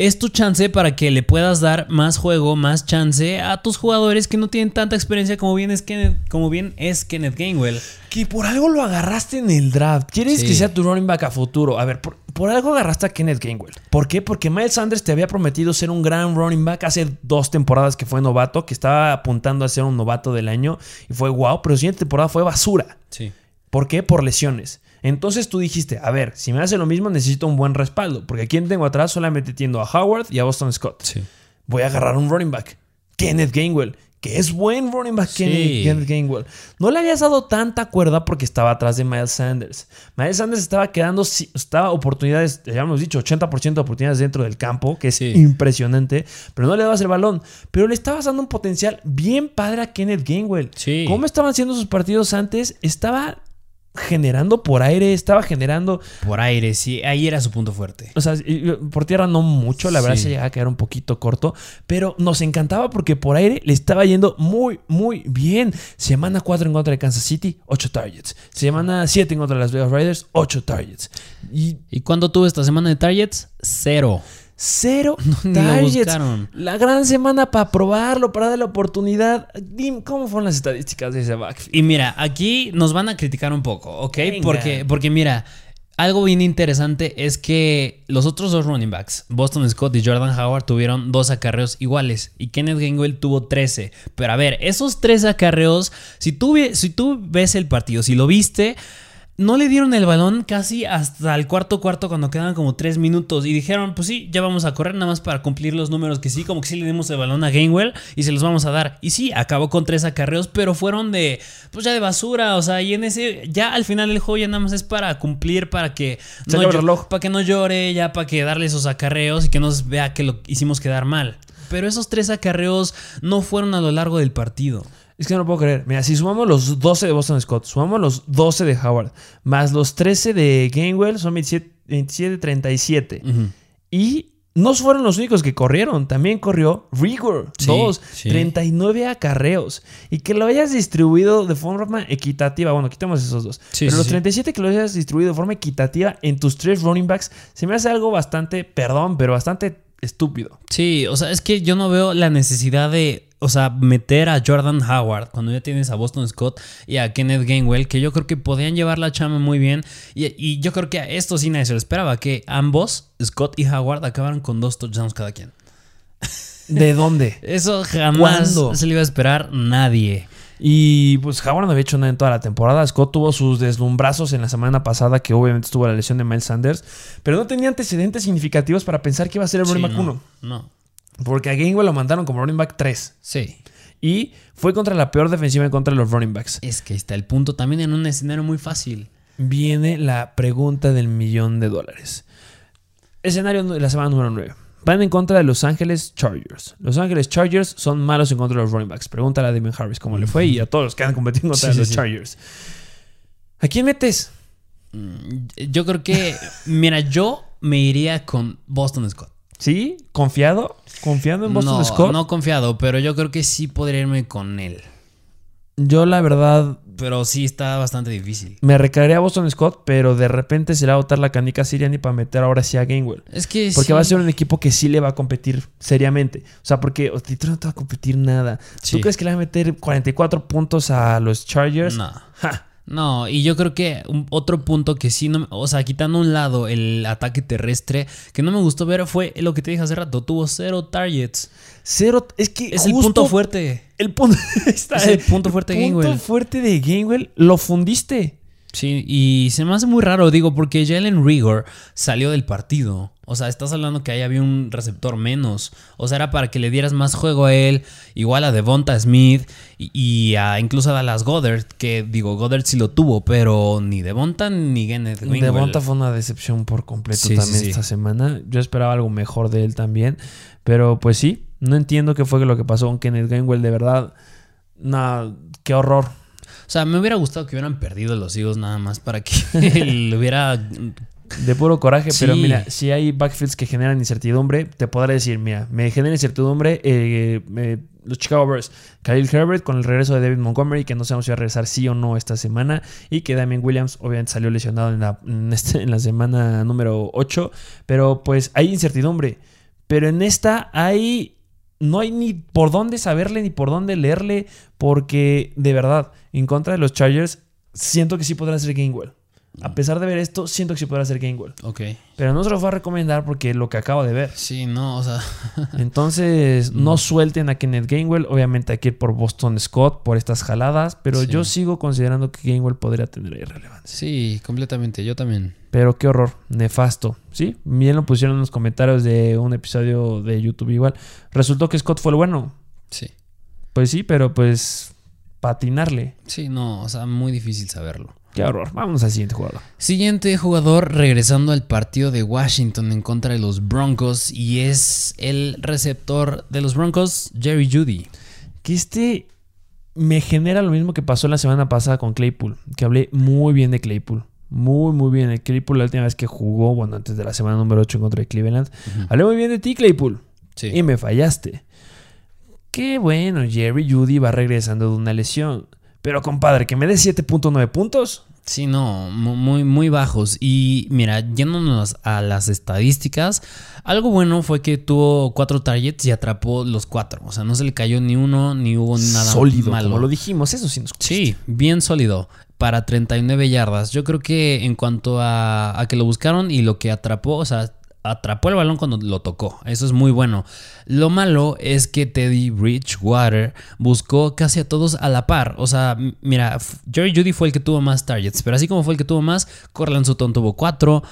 S2: Es tu chance para que le puedas dar más juego, más chance a tus jugadores que no tienen tanta experiencia como bien es Kenneth, como bien es Kenneth Gainwell.
S1: Que por algo lo agarraste en el draft. ¿Quieres
S2: Sí.
S1: que sea tu running back a futuro? A ver, por, por algo agarraste a Kenneth Gainwell. ¿Por qué? Porque Miles Sanders te había prometido ser un gran running back hace dos temporadas que fue novato, que estaba apuntando a ser un novato del año y fue wow, pero la siguiente temporada fue basura.
S2: Sí.
S1: ¿Por qué? Por lesiones. Entonces tú dijiste, a ver, si me hace lo mismo necesito un buen respaldo, porque aquí tengo atrás solamente tiendo a Howard y a Boston Scott.
S2: Sí.
S1: Voy a agarrar un running back, Kenneth Gainwell, que es buen running back
S2: Sí.
S1: Kenneth, Kenneth Gainwell. No le habías dado tanta cuerda porque estaba atrás de Miles Sanders. Miles Sanders estaba quedando, estaba oportunidades, ya hemos dicho, 80% de oportunidades dentro del campo, que es
S2: Sí.
S1: impresionante, pero no le dabas el balón. Pero le estabas dando un potencial bien padre a Kenneth Gainwell.
S2: Sí.
S1: ¿Cómo estaban siendo sus partidos antes? Estaba generando por aire, estaba generando,
S2: Por aire, sí. Ahí era su punto fuerte.
S1: o sea, por tierra no mucho, la verdad
S2: Sí.
S1: se llegaba a quedar un poquito corto, pero nos encantaba porque por aire le estaba yendo muy, muy bien. Semana 4 en contra de Kansas City, 8 targets. Semana 7 en contra de las Vegas Raiders, 8 targets. Y
S2: ¿Y cuándo tuvo esta semana de targets? Cero.
S1: Cero targets. La gran semana para probarlo, para darle la oportunidad. Dim, ¿cómo fueron las estadísticas de ese backfield?
S2: Y mira, aquí nos van a criticar un poco, ¿ok?
S1: Venga.
S2: Porque, porque mira, algo bien interesante es que los otros dos running backs, Boston Scott y Jordan Howard, tuvieron dos acarreos iguales y Kenneth Gainwell tuvo 13. Pero a ver, esos tres acarreos, si tú, si tú ves el partido, si lo viste... No le dieron el balón casi hasta el cuarto cuarto cuando quedaban como tres minutos y dijeron, pues sí, ya vamos a correr nada más para cumplir los números que sí, como que sí le dimos el balón a Gainwell y se los vamos a dar. Y sí, acabó con tres acarreos, pero fueron de, pues ya de basura, o sea, y en ese, ya al final el juego ya nada más es para cumplir, para que
S1: Se
S2: llo-
S1: reloj.
S2: para que no llore, ya para que darle esos acarreos y que no se vea que lo hicimos quedar mal. Pero esos tres acarreos no fueron a lo largo del partido.
S1: Es que no lo puedo creer. Mira, si sumamos los 12 de Boston Scott, sumamos los 12 de Howard, más los 13 de Gainwell, son 27, 27 37. Y no fueron los únicos que corrieron. También corrió Rigor,
S2: Sí,
S1: dos,
S2: sí.
S1: 39 acarreos. Y que lo hayas distribuido de forma equitativa. Bueno, quitamos esos dos.
S2: Sí,
S1: Pero los
S2: sí.
S1: 37 que lo hayas distribuido de forma equitativa en tus tres running backs, se me hace algo bastante, perdón, pero bastante estúpido.
S2: Sí, o sea, es que yo no veo la necesidad de, o sea, meter a Jordan Howard cuando ya tienes a Boston Scott y a Kenneth Gainwell, que yo creo que podían llevar la chama muy bien. Y, y yo creo que a esto sí nadie se lo esperaba, que ambos, Scott y Howard, acabaran con dos touchdowns cada quien.
S1: ¿De dónde?
S2: Eso jamás
S1: ¿Cuándo?
S2: se le iba a esperar nadie.
S1: Y pues Howard no había hecho nada en toda la temporada. Scott tuvo sus deslumbrazos en la semana pasada, que obviamente estuvo la lesión de Miles Sanders, pero no tenía antecedentes significativos para pensar que iba a ser el
S2: Sí,
S1: running back
S2: no,
S1: 1.
S2: No.
S1: Porque a Gainwell lo mandaron como running back 3.
S2: Sí.
S1: Y fue contra la peor defensiva en contra de los running backs.
S2: Es que ahí está el punto también en un escenario muy fácil.
S1: Viene la pregunta del millón de dólares. Escenario de la semana número 9. Van en contra de Los Ángeles Chargers. Los Ángeles Chargers son malos en contra de los running backs. Pregúntale a Damien Harris cómo le fue y a todos los que han competido contra
S2: Sí, sí,
S1: los
S2: sí.
S1: Chargers. ¿A quién metes?
S2: Mm, Yo creo que, mira, yo me iría con Boston Scott.
S1: ¿Sí? ¿Confiado? ¿Confiando en Boston
S2: no,
S1: Scott?
S2: no confiado, pero yo creo que sí podría irme con él.
S1: Yo la verdad
S2: Pero sí está bastante difícil.
S1: me recaería a Boston Scott, pero de repente se le va a botar la canica a Sirianni para meter ahora sí a Gainwell.
S2: Es que
S1: Porque
S2: sí.
S1: va a ser un equipo que sí le va a competir seriamente. O sea, porque Detroit no te va a competir nada.
S2: Sí.
S1: ¿Tú crees que le va a meter 44 puntos a los Chargers?
S2: No.
S1: Ja.
S2: No, y yo creo que un- otro punto que sí, no, o sea, quitando un lado el ataque terrestre, que no me gustó ver fue lo que te dije hace rato, tuvo cero targets.
S1: Cero. Es que
S2: Es el punto fuerte.
S1: El punto, está,
S2: Es el punto fuerte de
S1: punto
S2: Gainwell.
S1: fuerte de Gainwell lo fundiste.
S2: Sí, y se me hace muy raro, digo, porque Jalen Rigor salió del partido. O sea, estás hablando que ahí había un receptor menos. O sea, era para que le dieras más juego a él, igual a Devonta Smith y, y a incluso a Dallas Goddard, que digo, Goddard sí lo tuvo, pero ni Devonta ni Kenneth Gainwell.
S1: Devonta fue una decepción por completo
S2: Sí,
S1: también
S2: sí.
S1: esta semana. Yo esperaba algo mejor de él también. Pero pues sí, no entiendo qué fue lo que pasó con Kenneth Gainwell. De verdad, nada, qué horror.
S2: O sea, me hubiera gustado que hubieran perdido los Eagles nada más para que le hubiera...
S1: De puro coraje, pero mira, si hay backfields que generan incertidumbre, te podré decir, mira, me genera incertidumbre eh, eh, los Chicago Bears, Khalil Herbert con el regreso de David Montgomery, que no sabemos si va a regresar sí o no esta semana, y que Damien Williams obviamente salió lesionado en la, en este- en la semana número 8, pero pues hay incertidumbre, pero en esta hay... No hay ni por dónde saberle ni por dónde leerle, porque de verdad, en contra de los Chargers, siento que sí podrá ser Gainwell. A pesar de ver esto, siento que sí podrá ser Gainwell.
S2: Ok.
S1: Pero no se los voy a recomendar porque lo que acabo de ver.
S2: Sí, no, o sea...
S1: Entonces, no suelten a Kenneth Gainwell. Obviamente hay que ir por Boston Scott, por estas jaladas. Pero
S2: Sí.
S1: yo sigo considerando que Gainwell podría tener ahí relevancia.
S2: Sí, completamente, yo también.
S1: Pero qué horror, nefasto. ¿Sí? Bien lo pusieron en los comentarios de un episodio de YouTube igual. Resultó que Scott fue el bueno.
S2: Sí.
S1: Pues sí, pero pues patinarle.
S2: Sí, no, o sea, muy difícil saberlo.
S1: Qué horror. Vámonos al siguiente jugador.
S2: Siguiente jugador regresando al partido de Washington en contra de los Broncos y es el receptor de los Broncos, Jerry Judy.
S1: que este me genera lo mismo que pasó la semana pasada con Claypool, que hablé muy bien de Claypool. Muy, muy bien. El Claypool la última vez que jugó, bueno, antes de la semana número 8 en contra de Cleveland. Hablé muy bien de ti, Claypool.
S2: Sí.
S1: Y me fallaste. Qué bueno, Jerry Judy va regresando de una lesión. Pero compadre, que me dé 7.9 puntos.
S2: Sí, no, mu- muy, muy bajos. Y mira, yéndonos a las estadísticas, algo bueno fue que tuvo cuatro targets y atrapó los cuatro. O sea, no se le cayó ni uno, ni hubo nada
S1: Sólido,
S2: malo.
S1: como lo dijimos. Eso sí nos.
S2: Sí, bien sólido. Para 39 yardas. Yo creo que en cuanto a, a que lo buscaron y lo que atrapó, o sea, atrapó el balón cuando lo tocó. Eso es muy bueno. Lo malo es que Teddy Bridgewater buscó casi a todos a la par. O sea, mira, Jerry Judy fue el que tuvo más targets, pero así como fue el que tuvo más, Cortland Sutton tuvo cuatro,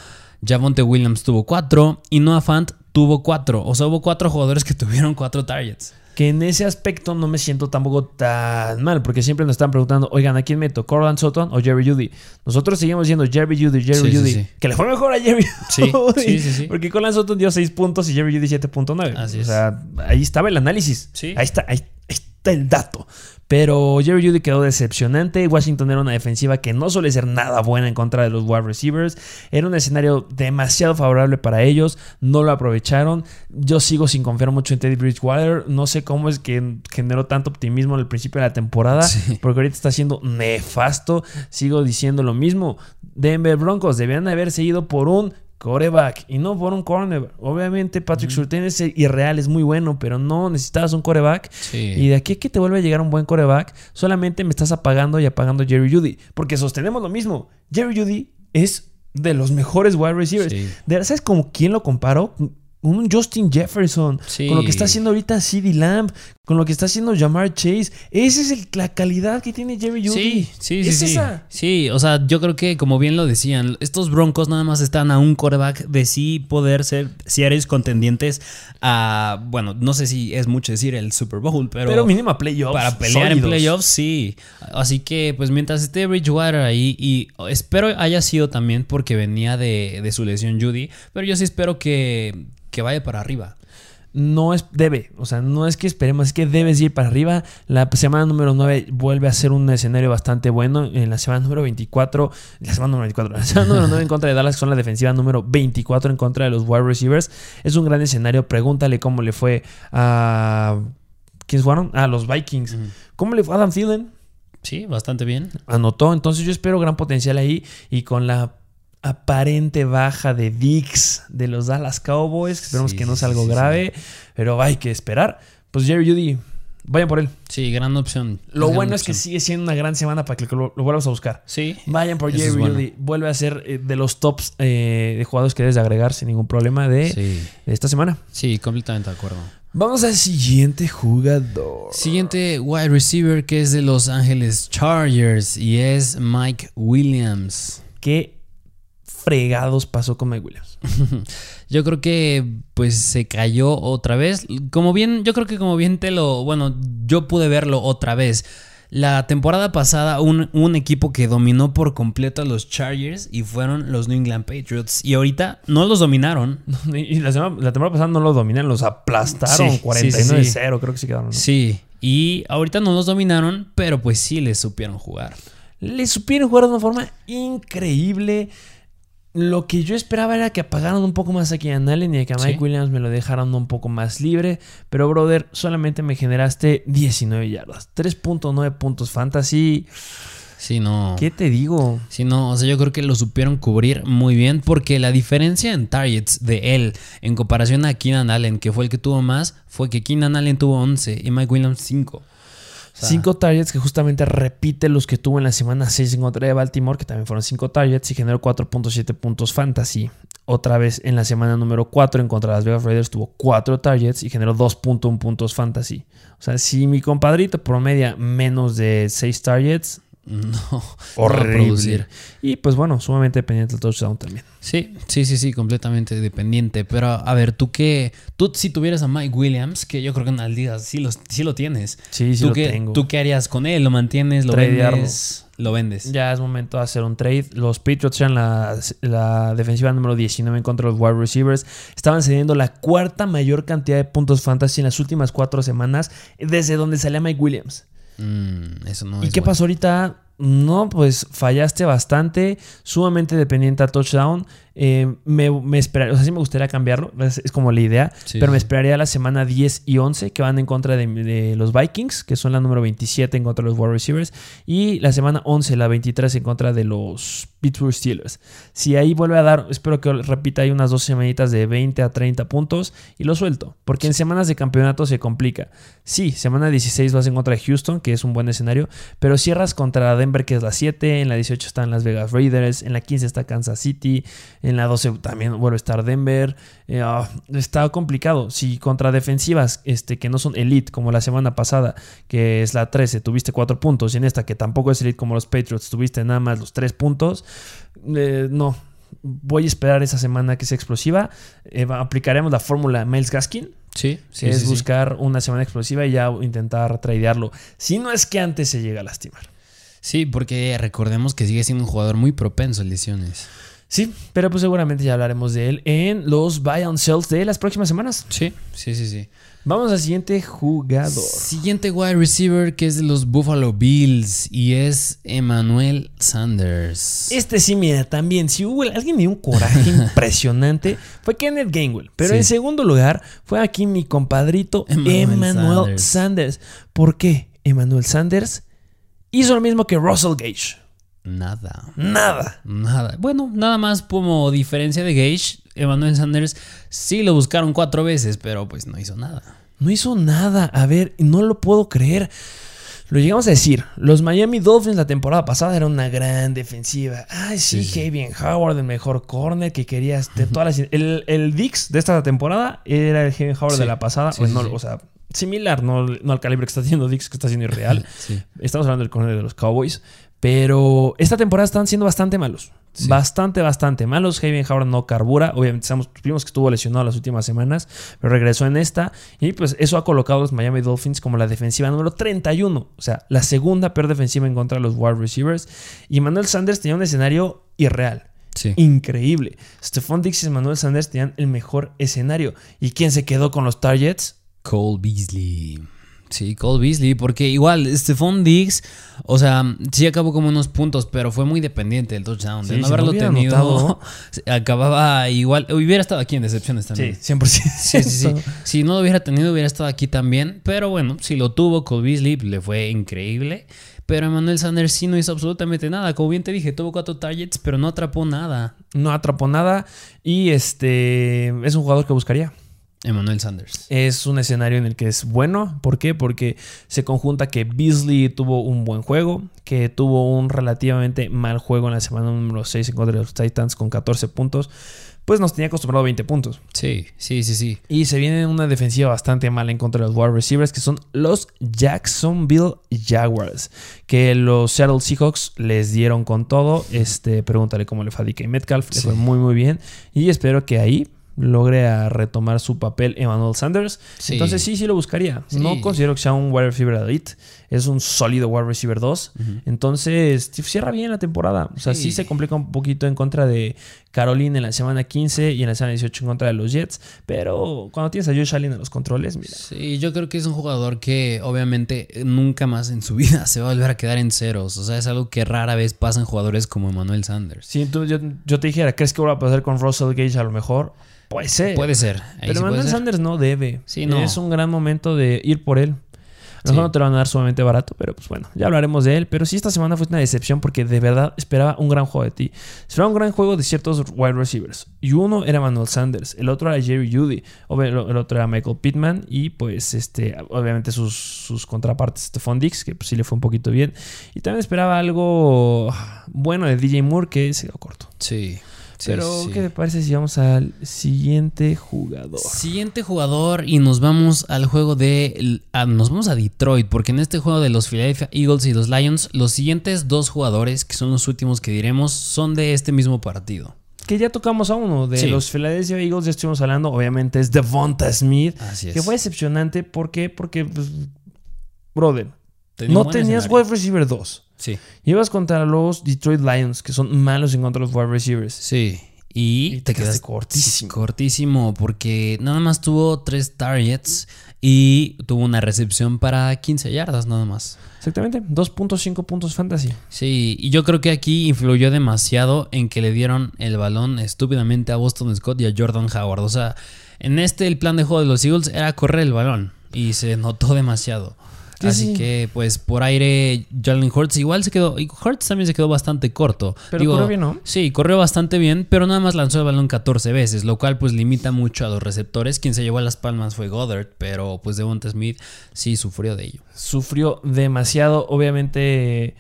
S2: Javonte Williams tuvo cuatro y Noah Fant tuvo cuatro. O sea, hubo cuatro jugadores que tuvieron cuatro targets.
S1: Que en ese aspecto no me siento tampoco tan mal, porque siempre nos están preguntando, oigan, ¿a quién meto? ¿Corland Sutton o Jerry Judy? Nosotros seguimos diciendo Jerry Judy, Jerry
S2: Sí,
S1: Judy.
S2: sí.
S1: Que le fue mejor a Jerry
S2: Sí,
S1: Judy.
S2: sí, sí, sí.
S1: Porque Corland Sutton dio 6 puntos y Jerry Judy 7.9.
S2: Así
S1: o
S2: es.
S1: sea, ahí estaba el análisis.
S2: Sí.
S1: Ahí está, ahí, ahí está el dato. Pero Jerry Judy quedó decepcionante. Washington era una defensiva que no suele ser nada buena en contra de los wide receivers. Era un escenario demasiado favorable para ellos. No lo aprovecharon. Yo sigo sin confiar mucho en Teddy Bridgewater. No sé cómo es que generó tanto optimismo en el principio de la temporada.
S2: Sí.
S1: Porque ahorita está siendo nefasto. Sigo diciendo lo mismo. Denver Broncos debían haberse ido por un coreback y no por un cornerback. Obviamente Patrick Surtain es irreal, es muy bueno, pero no necesitabas un coreback.
S2: Sí.
S1: Y de aquí a que te vuelve a llegar un buen coreback, solamente me estás apagando y apagando Jerry Judy. Porque sostenemos lo mismo. Jerry Judy es de los mejores wide receivers.
S2: Sí.
S1: ¿Sabes con quién lo comparo? Un Justin Jefferson.
S2: Sí.
S1: Con lo que está haciendo ahorita CD Lamb. Con lo que está haciendo Jamar Chase. Esa es el- la calidad que tiene Jerry Judy.
S2: Sí, sí, sí.
S1: Es
S2: sí.
S1: esa.
S2: Sí, o sea, yo creo que como bien lo decían, estos Broncos nada más están a un quarterback de sí poder ser, si eres contendientes a, bueno, no sé si es mucho decir el Super Bowl, pero,
S1: Pero, mínimo a playoffs.
S2: para pelear en playoffs, sí. Así que, pues mientras esté Bridgewater ahí, y espero haya sido también porque venía de, de su lesión Judy, pero yo sí espero que, que vaya para arriba.
S1: No es, debe, o sea, no es que esperemos, es que debes ir para arriba. La semana número 9 vuelve a ser un escenario bastante bueno. En la semana número 24, la semana número 24, la semana número 9 en contra de Dallas, que son la defensiva número 24 en contra de los wide receivers. Es un gran escenario. Pregúntale cómo le fue a. ¿Quiénes jugaron? A los Vikings. ¿Cómo le fue a Adam Thielen?
S2: Sí, bastante bien.
S1: Anotó, entonces yo espero gran potencial ahí y con la aparente baja de Dix de los Dallas Cowboys, que esperemos
S2: Sí,
S1: que no sea algo
S2: sí, sí.
S1: grave, pero hay que esperar. Pues Jerry Judy, vayan por él.
S2: Sí, gran opción.
S1: Lo
S2: gran
S1: bueno es que sigue siendo una gran semana para que lo, lo vuelvas a buscar.
S2: Sí.
S1: Vayan por Jerry
S2: bueno.
S1: Judy, vuelve a ser eh, de los tops eh, de jugadores que debes de agregar sin ningún problema de, de esta semana.
S2: Sí, completamente de acuerdo.
S1: Vamos al siguiente jugador.
S2: Siguiente wide receiver que es de Los Ángeles Chargers y es Mike Williams.
S1: Qué fregados pasó con Mike Williams?
S2: Yo creo que pues se cayó otra vez. Como bien, yo creo que como bien te lo, bueno, yo pude verlo otra vez. La temporada pasada un, un, equipo que dominó por completo a los Chargers y fueron los New England Patriots. Y ahorita no los dominaron.
S1: Y la, semana, la temporada pasada no los dominaron, los aplastaron
S2: Sí,
S1: 49-0,
S2: sí, sí.
S1: creo que sí quedaron. ¿no?
S2: Sí, y ahorita no los dominaron, pero pues sí les supieron jugar.
S1: Le supieron jugar de una forma increíble. Lo que yo esperaba era que apagaran un poco más a Keenan Allen y que a Mike
S2: Sí.
S1: Williams me lo dejaran un poco más libre. Pero, brother, solamente me generaste 19 yardas. 3.9 puntos fantasy.
S2: Sí, no.
S1: ¿Qué te digo?
S2: Sí, no, o sea, yo creo que lo supieron cubrir muy bien porque la diferencia en targets de él en comparación a Keenan Allen, que fue el que tuvo más, fue que Keenan Allen tuvo 11 y Mike Williams 5.
S1: 5 targets que justamente repite los que tuvo en la semana 6 en contra de Baltimore, que también fueron 5 targets y generó 4.7 puntos fantasy. Otra vez en la semana número 4 en contra de las Vegas Raiders tuvo 4 targets y generó 2.1 puntos fantasy. O sea, si mi compadrito promedia menos de 6 targets,
S2: No, no
S1: horrible.
S2: producir.
S1: Y pues bueno, sumamente dependiente del touchdown también.
S2: Sí, sí, sí, sí, completamente dependiente. Pero a ver, tú que, tú si tuvieras a Mike Williams, que yo creo que en las ligas sí, los, sí lo tienes.
S1: Sí, sí
S2: ¿Tú
S1: lo
S2: qué,
S1: tengo.
S2: ¿Tú qué harías con él? ¿Lo mantienes? ¿Lo
S1: Tradearlo.
S2: vendes? Lo vendes.
S1: Ya es momento de hacer un trade. Los Patriots eran la, la defensiva número 19 en contra de los wide receivers. Estaban cediendo la cuarta mayor cantidad de puntos fantasy en las últimas cuatro semanas desde donde salía Mike Williams.
S2: Mm, eso no
S1: ¿Y
S2: es
S1: qué
S2: bueno.
S1: pasó ahorita? No, pues fallaste bastante, sumamente dependiente a touchdown. Eh, me, me esperaría, o sea, sí me gustaría cambiarlo, es, es como la idea,
S2: Sí,
S1: pero me esperaría la semana 10 y 11 que van en contra de, de los Vikings, que son la número 27 en contra de los wide receivers, y la semana 11, la 23 en contra de los Pittsburgh Steelers. Si ahí vuelve a dar, espero que repita ahí unas dos semanitas de 20 a 30 puntos y lo suelto, porque en semanas de campeonato se complica. Sí, semana 16 vas en contra de Houston, que es un buen escenario, pero cierras contra Denver, que es la 7, en la 18 están las Vegas Raiders, en la 15 está Kansas City, en la 12 también vuelve a estar Denver. Eh, ah, está complicado. Si contra defensivas este, que no son elite, como la semana pasada, que es la 13, tuviste 4 puntos, y en esta que tampoco es elite como los Patriots, tuviste nada más los 3 puntos, eh, no. Voy a esperar esa semana que sea explosiva. Eh, aplicaremos la fórmula Miles Gaskin,
S2: Sí, sí,
S1: es
S2: sí, sí.
S1: buscar una semana explosiva y ya intentar tradearlo. Si no es que antes se llega a lastimar.
S2: Sí, porque recordemos que sigue siendo un jugador muy propenso a lesiones.
S1: Sí, pero pues seguramente ya hablaremos de él en los buy and sells de las próximas semanas.
S2: Sí, sí, sí, sí.
S1: Vamos al siguiente jugador.
S2: Siguiente wide receiver que es de los Buffalo Bills y es Emmanuel Sanders.
S1: Este sí, mira, también, si hubo alguien me dio un coraje impresionante, fue Kenneth Gainwell. Pero
S2: Sí.
S1: en segundo lugar fue aquí mi compadrito
S2: Emmanuel. Sanders.
S1: ¿Por qué? Emmanuel Sanders hizo lo mismo que Russell Gage.
S2: Nada.
S1: Nada.
S2: Nada. Bueno, nada más como diferencia de Gage, Emmanuel Sanders sí lo buscaron cuatro veces, pero pues no hizo nada.
S1: No hizo nada. A ver, no lo puedo creer. Lo llegamos a decir. Los Miami Dolphins la temporada pasada eran una gran defensiva. Ay, sí,
S2: Sí, sí.
S1: Javier Howard, el mejor corner que querías. De todas las- el, el Dix de esta temporada era el Javier Howard
S2: Sí,
S1: de la pasada.
S2: sí,
S1: no, o sea, similar, no, no al calibre que está haciendo Dix, que está haciendo irreal.
S2: Sí.
S1: Estamos hablando del corner de los Cowboys. Pero esta temporada están siendo bastante malos.
S2: Sí.
S1: Bastante, bastante malos. Javier Howard no carbura. Obviamente sabemos- vimos que estuvo lesionado las últimas semanas, pero regresó en esta. Y pues eso ha colocado a los Miami Dolphins como la defensiva número 31. O sea, la segunda peor defensiva en contra de los wide receivers. Y Manuel Sanders tenía un escenario irreal.
S2: Sí.
S1: Increíble. Stephon Dix y Manuel Sanders tenían el mejor escenario. ¿Y quién se quedó con los targets?
S2: Cole Beasley. Sí, Cole Beasley, porque igual Stephon Diggs, o sea, sí acabó como unos puntos, pero fue muy dependiente del touchdown.
S1: Sí,
S2: de no
S1: si no
S2: haberlo
S1: hubiera
S2: tenido, acababa igual. Hubiera estado aquí en decepciones también.
S1: 100%.
S2: Sí, sí, sí. Si no lo hubiera tenido, hubiera estado aquí también. Pero bueno, si lo tuvo, Cole Beasley le fue increíble. Pero Emmanuel Sanders sí no hizo absolutamente nada. Como bien te dije, tuvo cuatro targets, pero no atrapó nada.
S1: No atrapó nada. Y este es un jugador que buscaría.
S2: Emmanuel Sanders.
S1: Es un escenario en el que es bueno. ¿Por qué? Porque se conjunta que Beasley tuvo un buen juego, que tuvo un relativamente mal juego en la semana número 6 en contra de los Titans con 14 puntos. pues nos tenía acostumbrado a 20 puntos.
S2: Sí, sí, sí, sí.
S1: Y se viene una defensiva bastante mala en contra de los wide receivers, que son los Jacksonville Jaguars. Que los Seattle Seahawks les dieron con todo. Este, pregúntale cómo le fue a DK Metcalf. Le fue muy, muy bien. Y espero que ahí logre a retomar su papel Emmanuel Sanders.
S2: Sí.
S1: Entonces sí, sí lo buscaría.
S2: Sí.
S1: No considero que sea un wide receiver elite. Es un sólido wide receiver 2. Entonces cierra bien la temporada. O sea, sí.
S2: Sí.
S1: se complica un poquito en contra de Caroline en la semana 15 y en la semana 18 en contra de los Jets. Pero cuando tienes a Josh Allen en los controles, mira.
S2: Sí, yo creo que es un jugador que obviamente nunca más en su vida se va a volver a quedar en ceros. O sea, es algo que rara vez pasa en jugadores como Emmanuel Sanders.
S1: Si tú- yo, yo te dijera, ¿crees que va a pasar con Russell Gage a lo mejor? Puede ser.
S2: Puede ser. ahí
S1: Pero
S2: sí puede
S1: Manuel
S2: ser.
S1: Sanders no debe.
S2: Sí, no.
S1: Es un gran momento de ir por él. A lo mejor
S2: Sí.
S1: no te lo van a dar sumamente barato, pero pues bueno, ya hablaremos de él. Pero sí, esta semana fue una decepción porque de verdad esperaba un gran juego de ti. Esperaba un gran juego de ciertos wide receivers. Y uno era Manuel Sanders, el otro era Jerry Judy, el otro era Michael Pittman y pues este, obviamente sus, sus contrapartes Stephon Dix, que pues sí le fue un poquito bien. Y también esperaba algo bueno de DJ Moore que se quedó corto.
S2: Sí. Sí,
S1: Pero,
S2: sí.
S1: ¿qué te parece si vamos al siguiente jugador?
S2: Siguiente jugador y nos vamos al juego de... a- nos vamos a Detroit porque en este juego de los Philadelphia Eagles y los Lions los siguientes dos jugadores que son los últimos que diremos son de este mismo partido.
S1: Que ya tocamos a uno de
S2: Sí.
S1: los Philadelphia Eagles, ya estuvimos hablando, obviamente es Devonta Smith,
S2: Así es.
S1: que fue decepcionante, ¿por qué? Porque, pues, brother,
S2: Tenía
S1: no tenías
S2: escenario.
S1: wide receiver 2.
S2: Sí.
S1: Ibas contra los Detroit Lions, que son malos en contra de los wide receivers.
S2: Sí. Y,
S1: Y te quedaste cortísimo.
S2: Cortísimo, porque nada más tuvo tres targets y tuvo una recepción para 15 yardas nada más.
S1: Exactamente, 2.5 puntos fantasy.
S2: Sí, y yo creo que aquí influyó demasiado en que le dieron el balón estúpidamente a Boston Scott y a Jordan Howard. O sea, en este el plan de juego de los Eagles era correr el balón y se notó demasiado.
S1: Sí,
S2: Así
S1: sí.
S2: que, pues, por aire, Jalen Hurts igual se quedó. Y Hurts también se quedó bastante corto.
S1: Pero corrió bien, ¿no?
S2: Sí, corrió bastante bien, pero nada más lanzó el balón 14 veces, lo cual, pues, limita mucho a los receptores. Quien se llevó las palmas fue Goddard, pero, pues, Devonta Smith sí sufrió de ello.
S1: Sufrió demasiado, obviamente...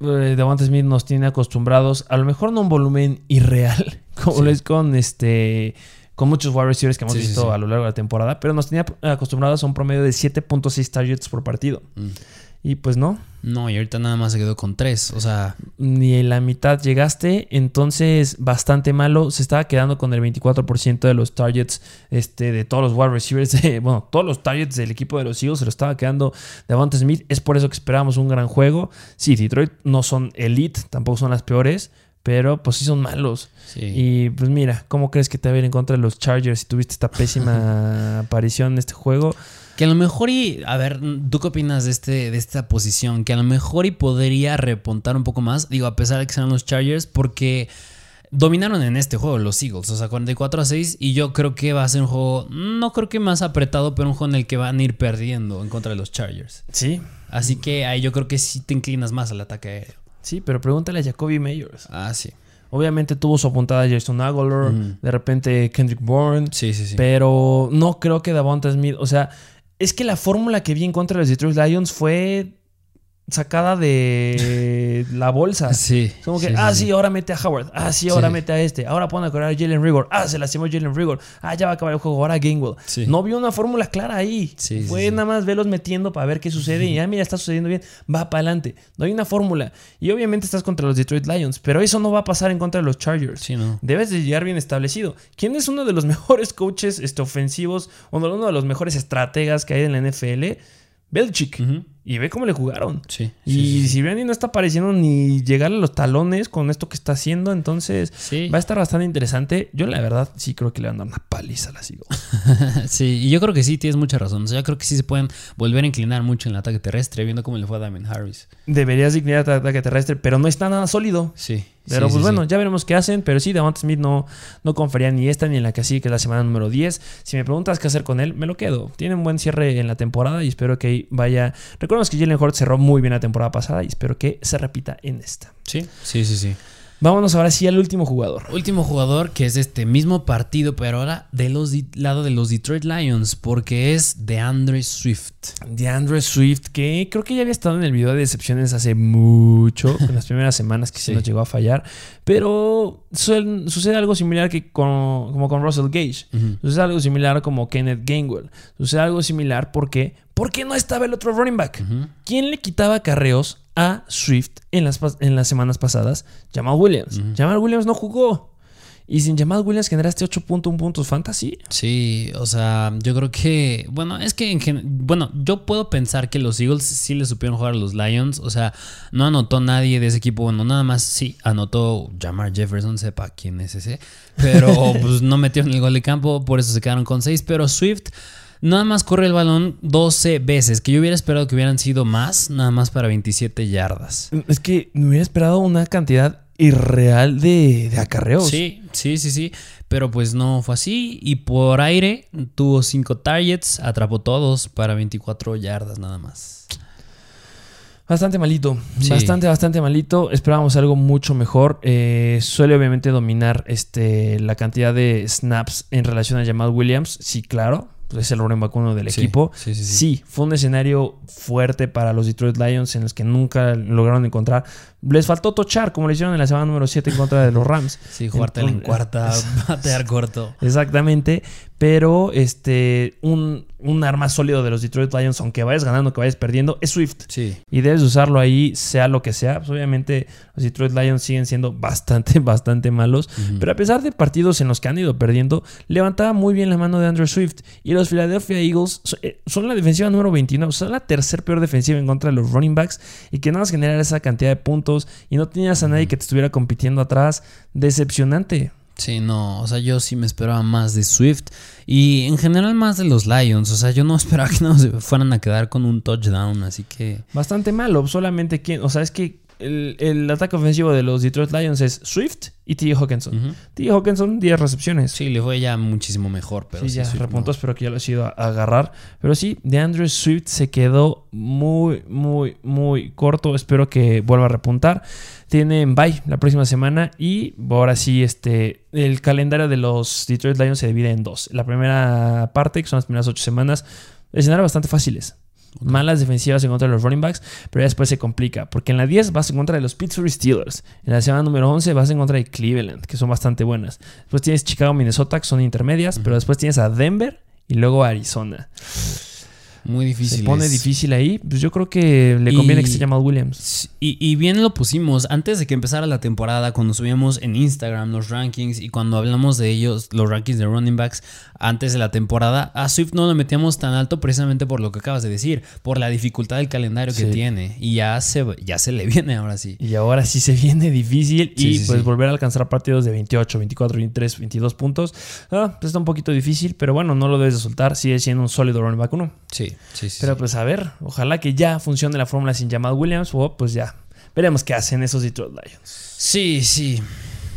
S1: eh, Devonta Smith nos tiene acostumbrados, a lo mejor no un volumen irreal, como
S2: Sí.
S1: lo es con este con muchos wide receivers que hemos
S2: Sí,
S1: visto
S2: sí.
S1: a lo largo de la temporada, pero nos tenía acostumbrados a un promedio de 7.6 targets por partido.
S2: Mm.
S1: Y pues no,
S2: No, y ahorita nada más se quedó con 3. O sea,
S1: ni en la mitad llegaste, entonces bastante malo. Se estaba quedando con el 24% de los targets este, de todos los wide receivers, de- bueno, todos los targets del equipo de los Eagles se lo estaba quedando Devonta Smith. Es por eso que esperábamos un gran juego. Sí, Detroit no son elite, tampoco son las peores, pero pues sí son malos.
S2: sí.
S1: Y pues mira, ¿cómo crees que te va a ir en contra de los Chargers si tuviste esta pésima aparición en este juego?
S2: Que a lo mejor y, a ver, ¿tú qué opinas de, este, de esta posición? Que a lo mejor y podría repuntar un poco más, digo, a pesar de que sean los Chargers, porque dominaron en este juego los Eagles, o sea, 44 a 6, y yo creo que va a ser un juego, no creo que más apretado, pero un juego en el que van a ir perdiendo en contra de los Chargers.
S1: Sí,
S2: Así que ahí yo creo que sí te inclinas más al ataque aéreo.
S1: Sí, pero pregúntale a Jacoby Meyers.
S2: Ah, sí.
S1: Obviamente tuvo su apuntada Jason Aguilar, de repente Kendrick Bourne,
S2: Sí, sí, sí.
S1: pero no creo que Davonta Smith, o sea, es que la fórmula que vi en contra de los Detroit Lions fue sacada de la bolsa.
S2: Sí.
S1: Como que,
S2: sí,
S1: ah,
S2: sí,
S1: ahora mete a Howard. Ah, sí, ahora
S2: Sí.
S1: mete a este. Ahora pone a correr a Jalen Rigor. Ah, se lastimó Jalen Rigor. Ah, ya va a acabar el juego. Ahora Gainwell.
S2: Sí.
S1: No vio una fórmula clara ahí. Fue nada más verlos metiendo para ver qué sucede. Y ya, mira, está sucediendo bien. Va para adelante. No hay una fórmula. Y obviamente estás contra los Detroit Lions. Pero eso no va a pasar en contra de los Chargers.
S2: Sí, no.
S1: Debes de llegar bien establecido. ¿Quién es uno de los mejores coaches este, ofensivos? Uno, uno de los mejores estrategas que hay en la NFL? Belichick.
S2: Ujú.
S1: Y ve cómo le jugaron.
S2: Sí.
S1: Y
S2: sí, sí, sí.
S1: si Brandy no está apareciendo ni llegarle a los talones con esto que está haciendo, entonces va a estar bastante interesante. Yo la verdad sí creo que le van a dar una paliza a las Eagles.
S2: Sí, y yo creo que sí, tienes mucha razón. O sea, yo creo que sí se pueden volver a inclinar mucho en el ataque terrestre, viendo cómo le fue a Damien Harris.
S1: Deberías dignitar tu ataque terrestre, pero no está nada sólido.
S2: Sí.
S1: Pero
S2: sí,
S1: pues
S2: sí,
S1: bueno,
S2: sí.
S1: ya veremos qué hacen. Pero sí, Devonta Smith no, no confiaría ni esta ni en la que sigue, que es la semana número 10. Si me preguntas qué hacer con él, me lo quedo. Tiene un buen cierre en la temporada y espero que vaya. Recordemos que Jalen Hurts cerró muy bien la temporada pasada y espero que se repita en esta.
S2: Sí, sí, sí, sí.
S1: Vámonos ahora sí al último jugador.
S2: Último jugador que es de este mismo partido, pero ahora del lado de los Detroit Lions, porque es DeAndre Swift.
S1: DeAndre Swift, que creo que ya había estado en el video de decepciones hace mucho, en las primeras semanas que sí. nos llegó a fallar, pero sucede algo similar que con, como con Russell Gage, sucede algo similar como Kenneth Gainwell, sucede algo similar porque, porque no estaba el otro running back. ¿Quién le quitaba carreos a Swift en las, en las semanas pasadas? Jamal Williams. Jamal Williams no jugó. Y sin Jamal Williams generaste 8.1 puntos fantasy.
S2: Sí, o sea, yo creo que. Bueno, es que. En bueno, yo puedo pensar que los Eagles sí le supieron jugar a los Lions. O sea, no anotó nadie de ese equipo. Bueno, nada más sí anotó Jamar Jefferson, sepa quién es ese. Pero pues no metieron el gol de campo, por eso se quedaron con 6. Pero Swift. Nada más corre el balón 12 veces, que yo hubiera esperado que hubieran sido más, nada más para 27 yardas.
S1: Es que me hubiera esperado una cantidad irreal de, de acarreos.
S2: Sí, sí, sí, sí. Pero pues no fue así. Y por aire tuvo 5 targets, atrapó todos para 24 yardas nada más.
S1: Bastante malito, bastante, bastante malito. Esperábamos algo mucho mejor. Eh, suele obviamente dominar este, la cantidad de snaps en relación a Jamal Williams. Sí, claro es el running back uno del equipo. Sí, sí, sí, fue un escenario fuerte para los Detroit Lions en los que nunca lograron encontrar. Les faltó tochar, como le hicieron en la semana número 7 en contra de los Rams.
S2: Sí, jugarte en cuarta, batear corto.
S1: Exactamente. Pero este, un, un, arma sólido de los Detroit Lions, aunque vayas ganando, que vayas perdiendo, es Swift.
S2: Sí.
S1: Y debes usarlo ahí, sea lo que sea. Pues obviamente, los Detroit Lions siguen siendo bastante, bastante malos. Pero a pesar de partidos en los que han ido perdiendo, levantaba muy bien la mano de Andrew Swift. Y los Philadelphia Eagles eh, son la defensiva número 29, son la tercer peor defensiva en contra de los running backs. Y que nada más generar esa cantidad de puntos. Y no tenías a nadie que te estuviera compitiendo atrás. Decepcionante.
S2: Sí, no, o sea, yo sí me esperaba más de Swift y en general más de los Lions, o sea, yo no esperaba que no se fueran a quedar con un touchdown, así que...
S1: Bastante malo, solamente que, o sea, es que el, ataque ofensivo de los Detroit Lions es Swift y T. Hawkinson. T. Hawkinson, 10 recepciones.
S2: Sí, le fue ya muchísimo mejor, pero
S1: sí, ya repuntó, espero que ya lo ha sido a agarrar. Pero sí, de Andrew Swift se quedó muy, muy, muy corto. Espero que vuelva a repuntar. Tienen bye la próxima semana y ahora sí, este, el calendario de los Detroit Lions se divide en dos. La primera parte, que son las primeras ocho semanas, escenarios bastante fáciles. Malas defensivas en contra de los running backs, pero ya después se complica. Porque en la 10 vas en contra de los Pittsburgh Steelers. En la semana número 11 vas en contra de Cleveland, que son bastante buenas. Después tienes Chicago, Minnesota, que son intermedias. Pero después tienes a Denver y luego a Arizona.
S2: Muy difícil.
S1: Se pone difícil ahí. Pues yo creo que le conviene que se llame Williams.
S2: Y, bien lo pusimos antes de que empezara la temporada, cuando subíamos en Instagram los rankings y cuando hablamos de ellos, los rankings de running backs antes de la temporada, a Swift no lo metíamos tan alto precisamente por lo que acabas de decir, por la dificultad del calendario que tiene. Y ya se, ya se le viene ahora sí.
S1: Y ahora sí se viene difícil. y pues volver a alcanzar partidos de 28, 24, 23, 22 puntos. Ah, pues está un poquito difícil, pero bueno, no lo debes de soltar. Sigue siendo un sólido running back uno.
S2: Sí, sí, sí.
S1: Pero pues a ver, ojalá que ya funcione la fórmula sin Jamal Williams. O pues ya, veremos qué hacen esos Detroit Lions.
S2: Sí, sí.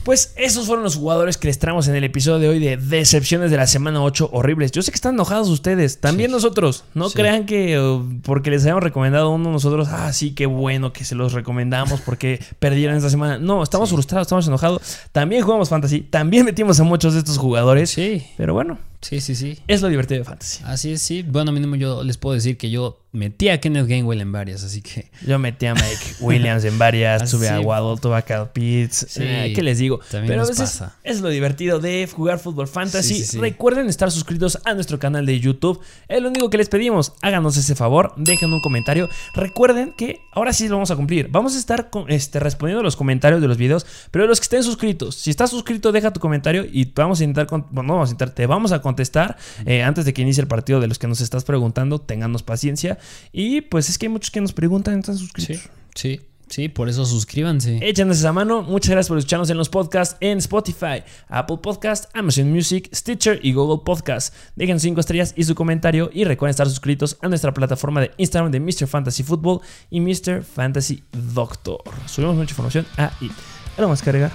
S1: Pues esos fueron los jugadores que les traemos en el episodio de hoy de Decepciones de la semana 8 horribles. Yo sé que están enojados ustedes, también nosotros. No crean que porque les hayamos recomendado uno nosotros, ah, sí, qué bueno que se los recomendamos porque perdieron esta semana. No, estamos frustrados, estamos enojados. También jugamos fantasy, también metimos a muchos de estos jugadores.
S2: Sí.
S1: Pero bueno.
S2: Sí, sí, sí.
S1: Es lo divertido de fantasy.
S2: Así es, sí. Bueno, mínimo yo les puedo decir que yo metí a Kenneth Gainwell en varias, así que.
S1: Yo metí a Mike Williams en varias, tuve a Waddle, tuve a Cal Pitts. Sí, eh, ¿Qué les digo? Pero a veces es lo divertido de jugar fútbol fantasy. Recuerden estar suscritos a nuestro canal de YouTube. Es lo único que les pedimos. Háganos ese favor, dejen un comentario. Recuerden que ahora sí lo vamos a cumplir. Vamos a estar este, respondiendo los comentarios de los videos, pero los que estén suscritos. Si estás suscrito, deja tu comentario y vamos a intentar. Bueno, no vamos a intentar, te vamos a contestar eh, antes de que inicie el partido de los que nos estás preguntando. Ténganos paciencia. Y pues es que hay muchos que nos preguntan, ¿están suscritos?
S2: Sí, sí. por eso suscríbanse.
S1: Échanos esa mano. Muchas gracias por escucharnos en los podcasts en Spotify, Apple Podcast, Amazon Music, Stitcher y Google Podcast. Dejen 5 estrellas y su comentario. Y recuerden estar suscritos a nuestra plataforma de Instagram de Mr. Fantasy Football y Mr. Fantasy Doctor. Subimos mucha información ahí. ¿Algo más que agregar?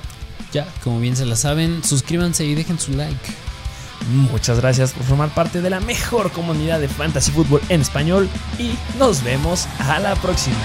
S2: Ya, como bien se la saben, suscríbanse y dejen su like.
S1: Muchas gracias por formar parte de la mejor comunidad de fantasy fútbol en español y nos vemos a la próxima.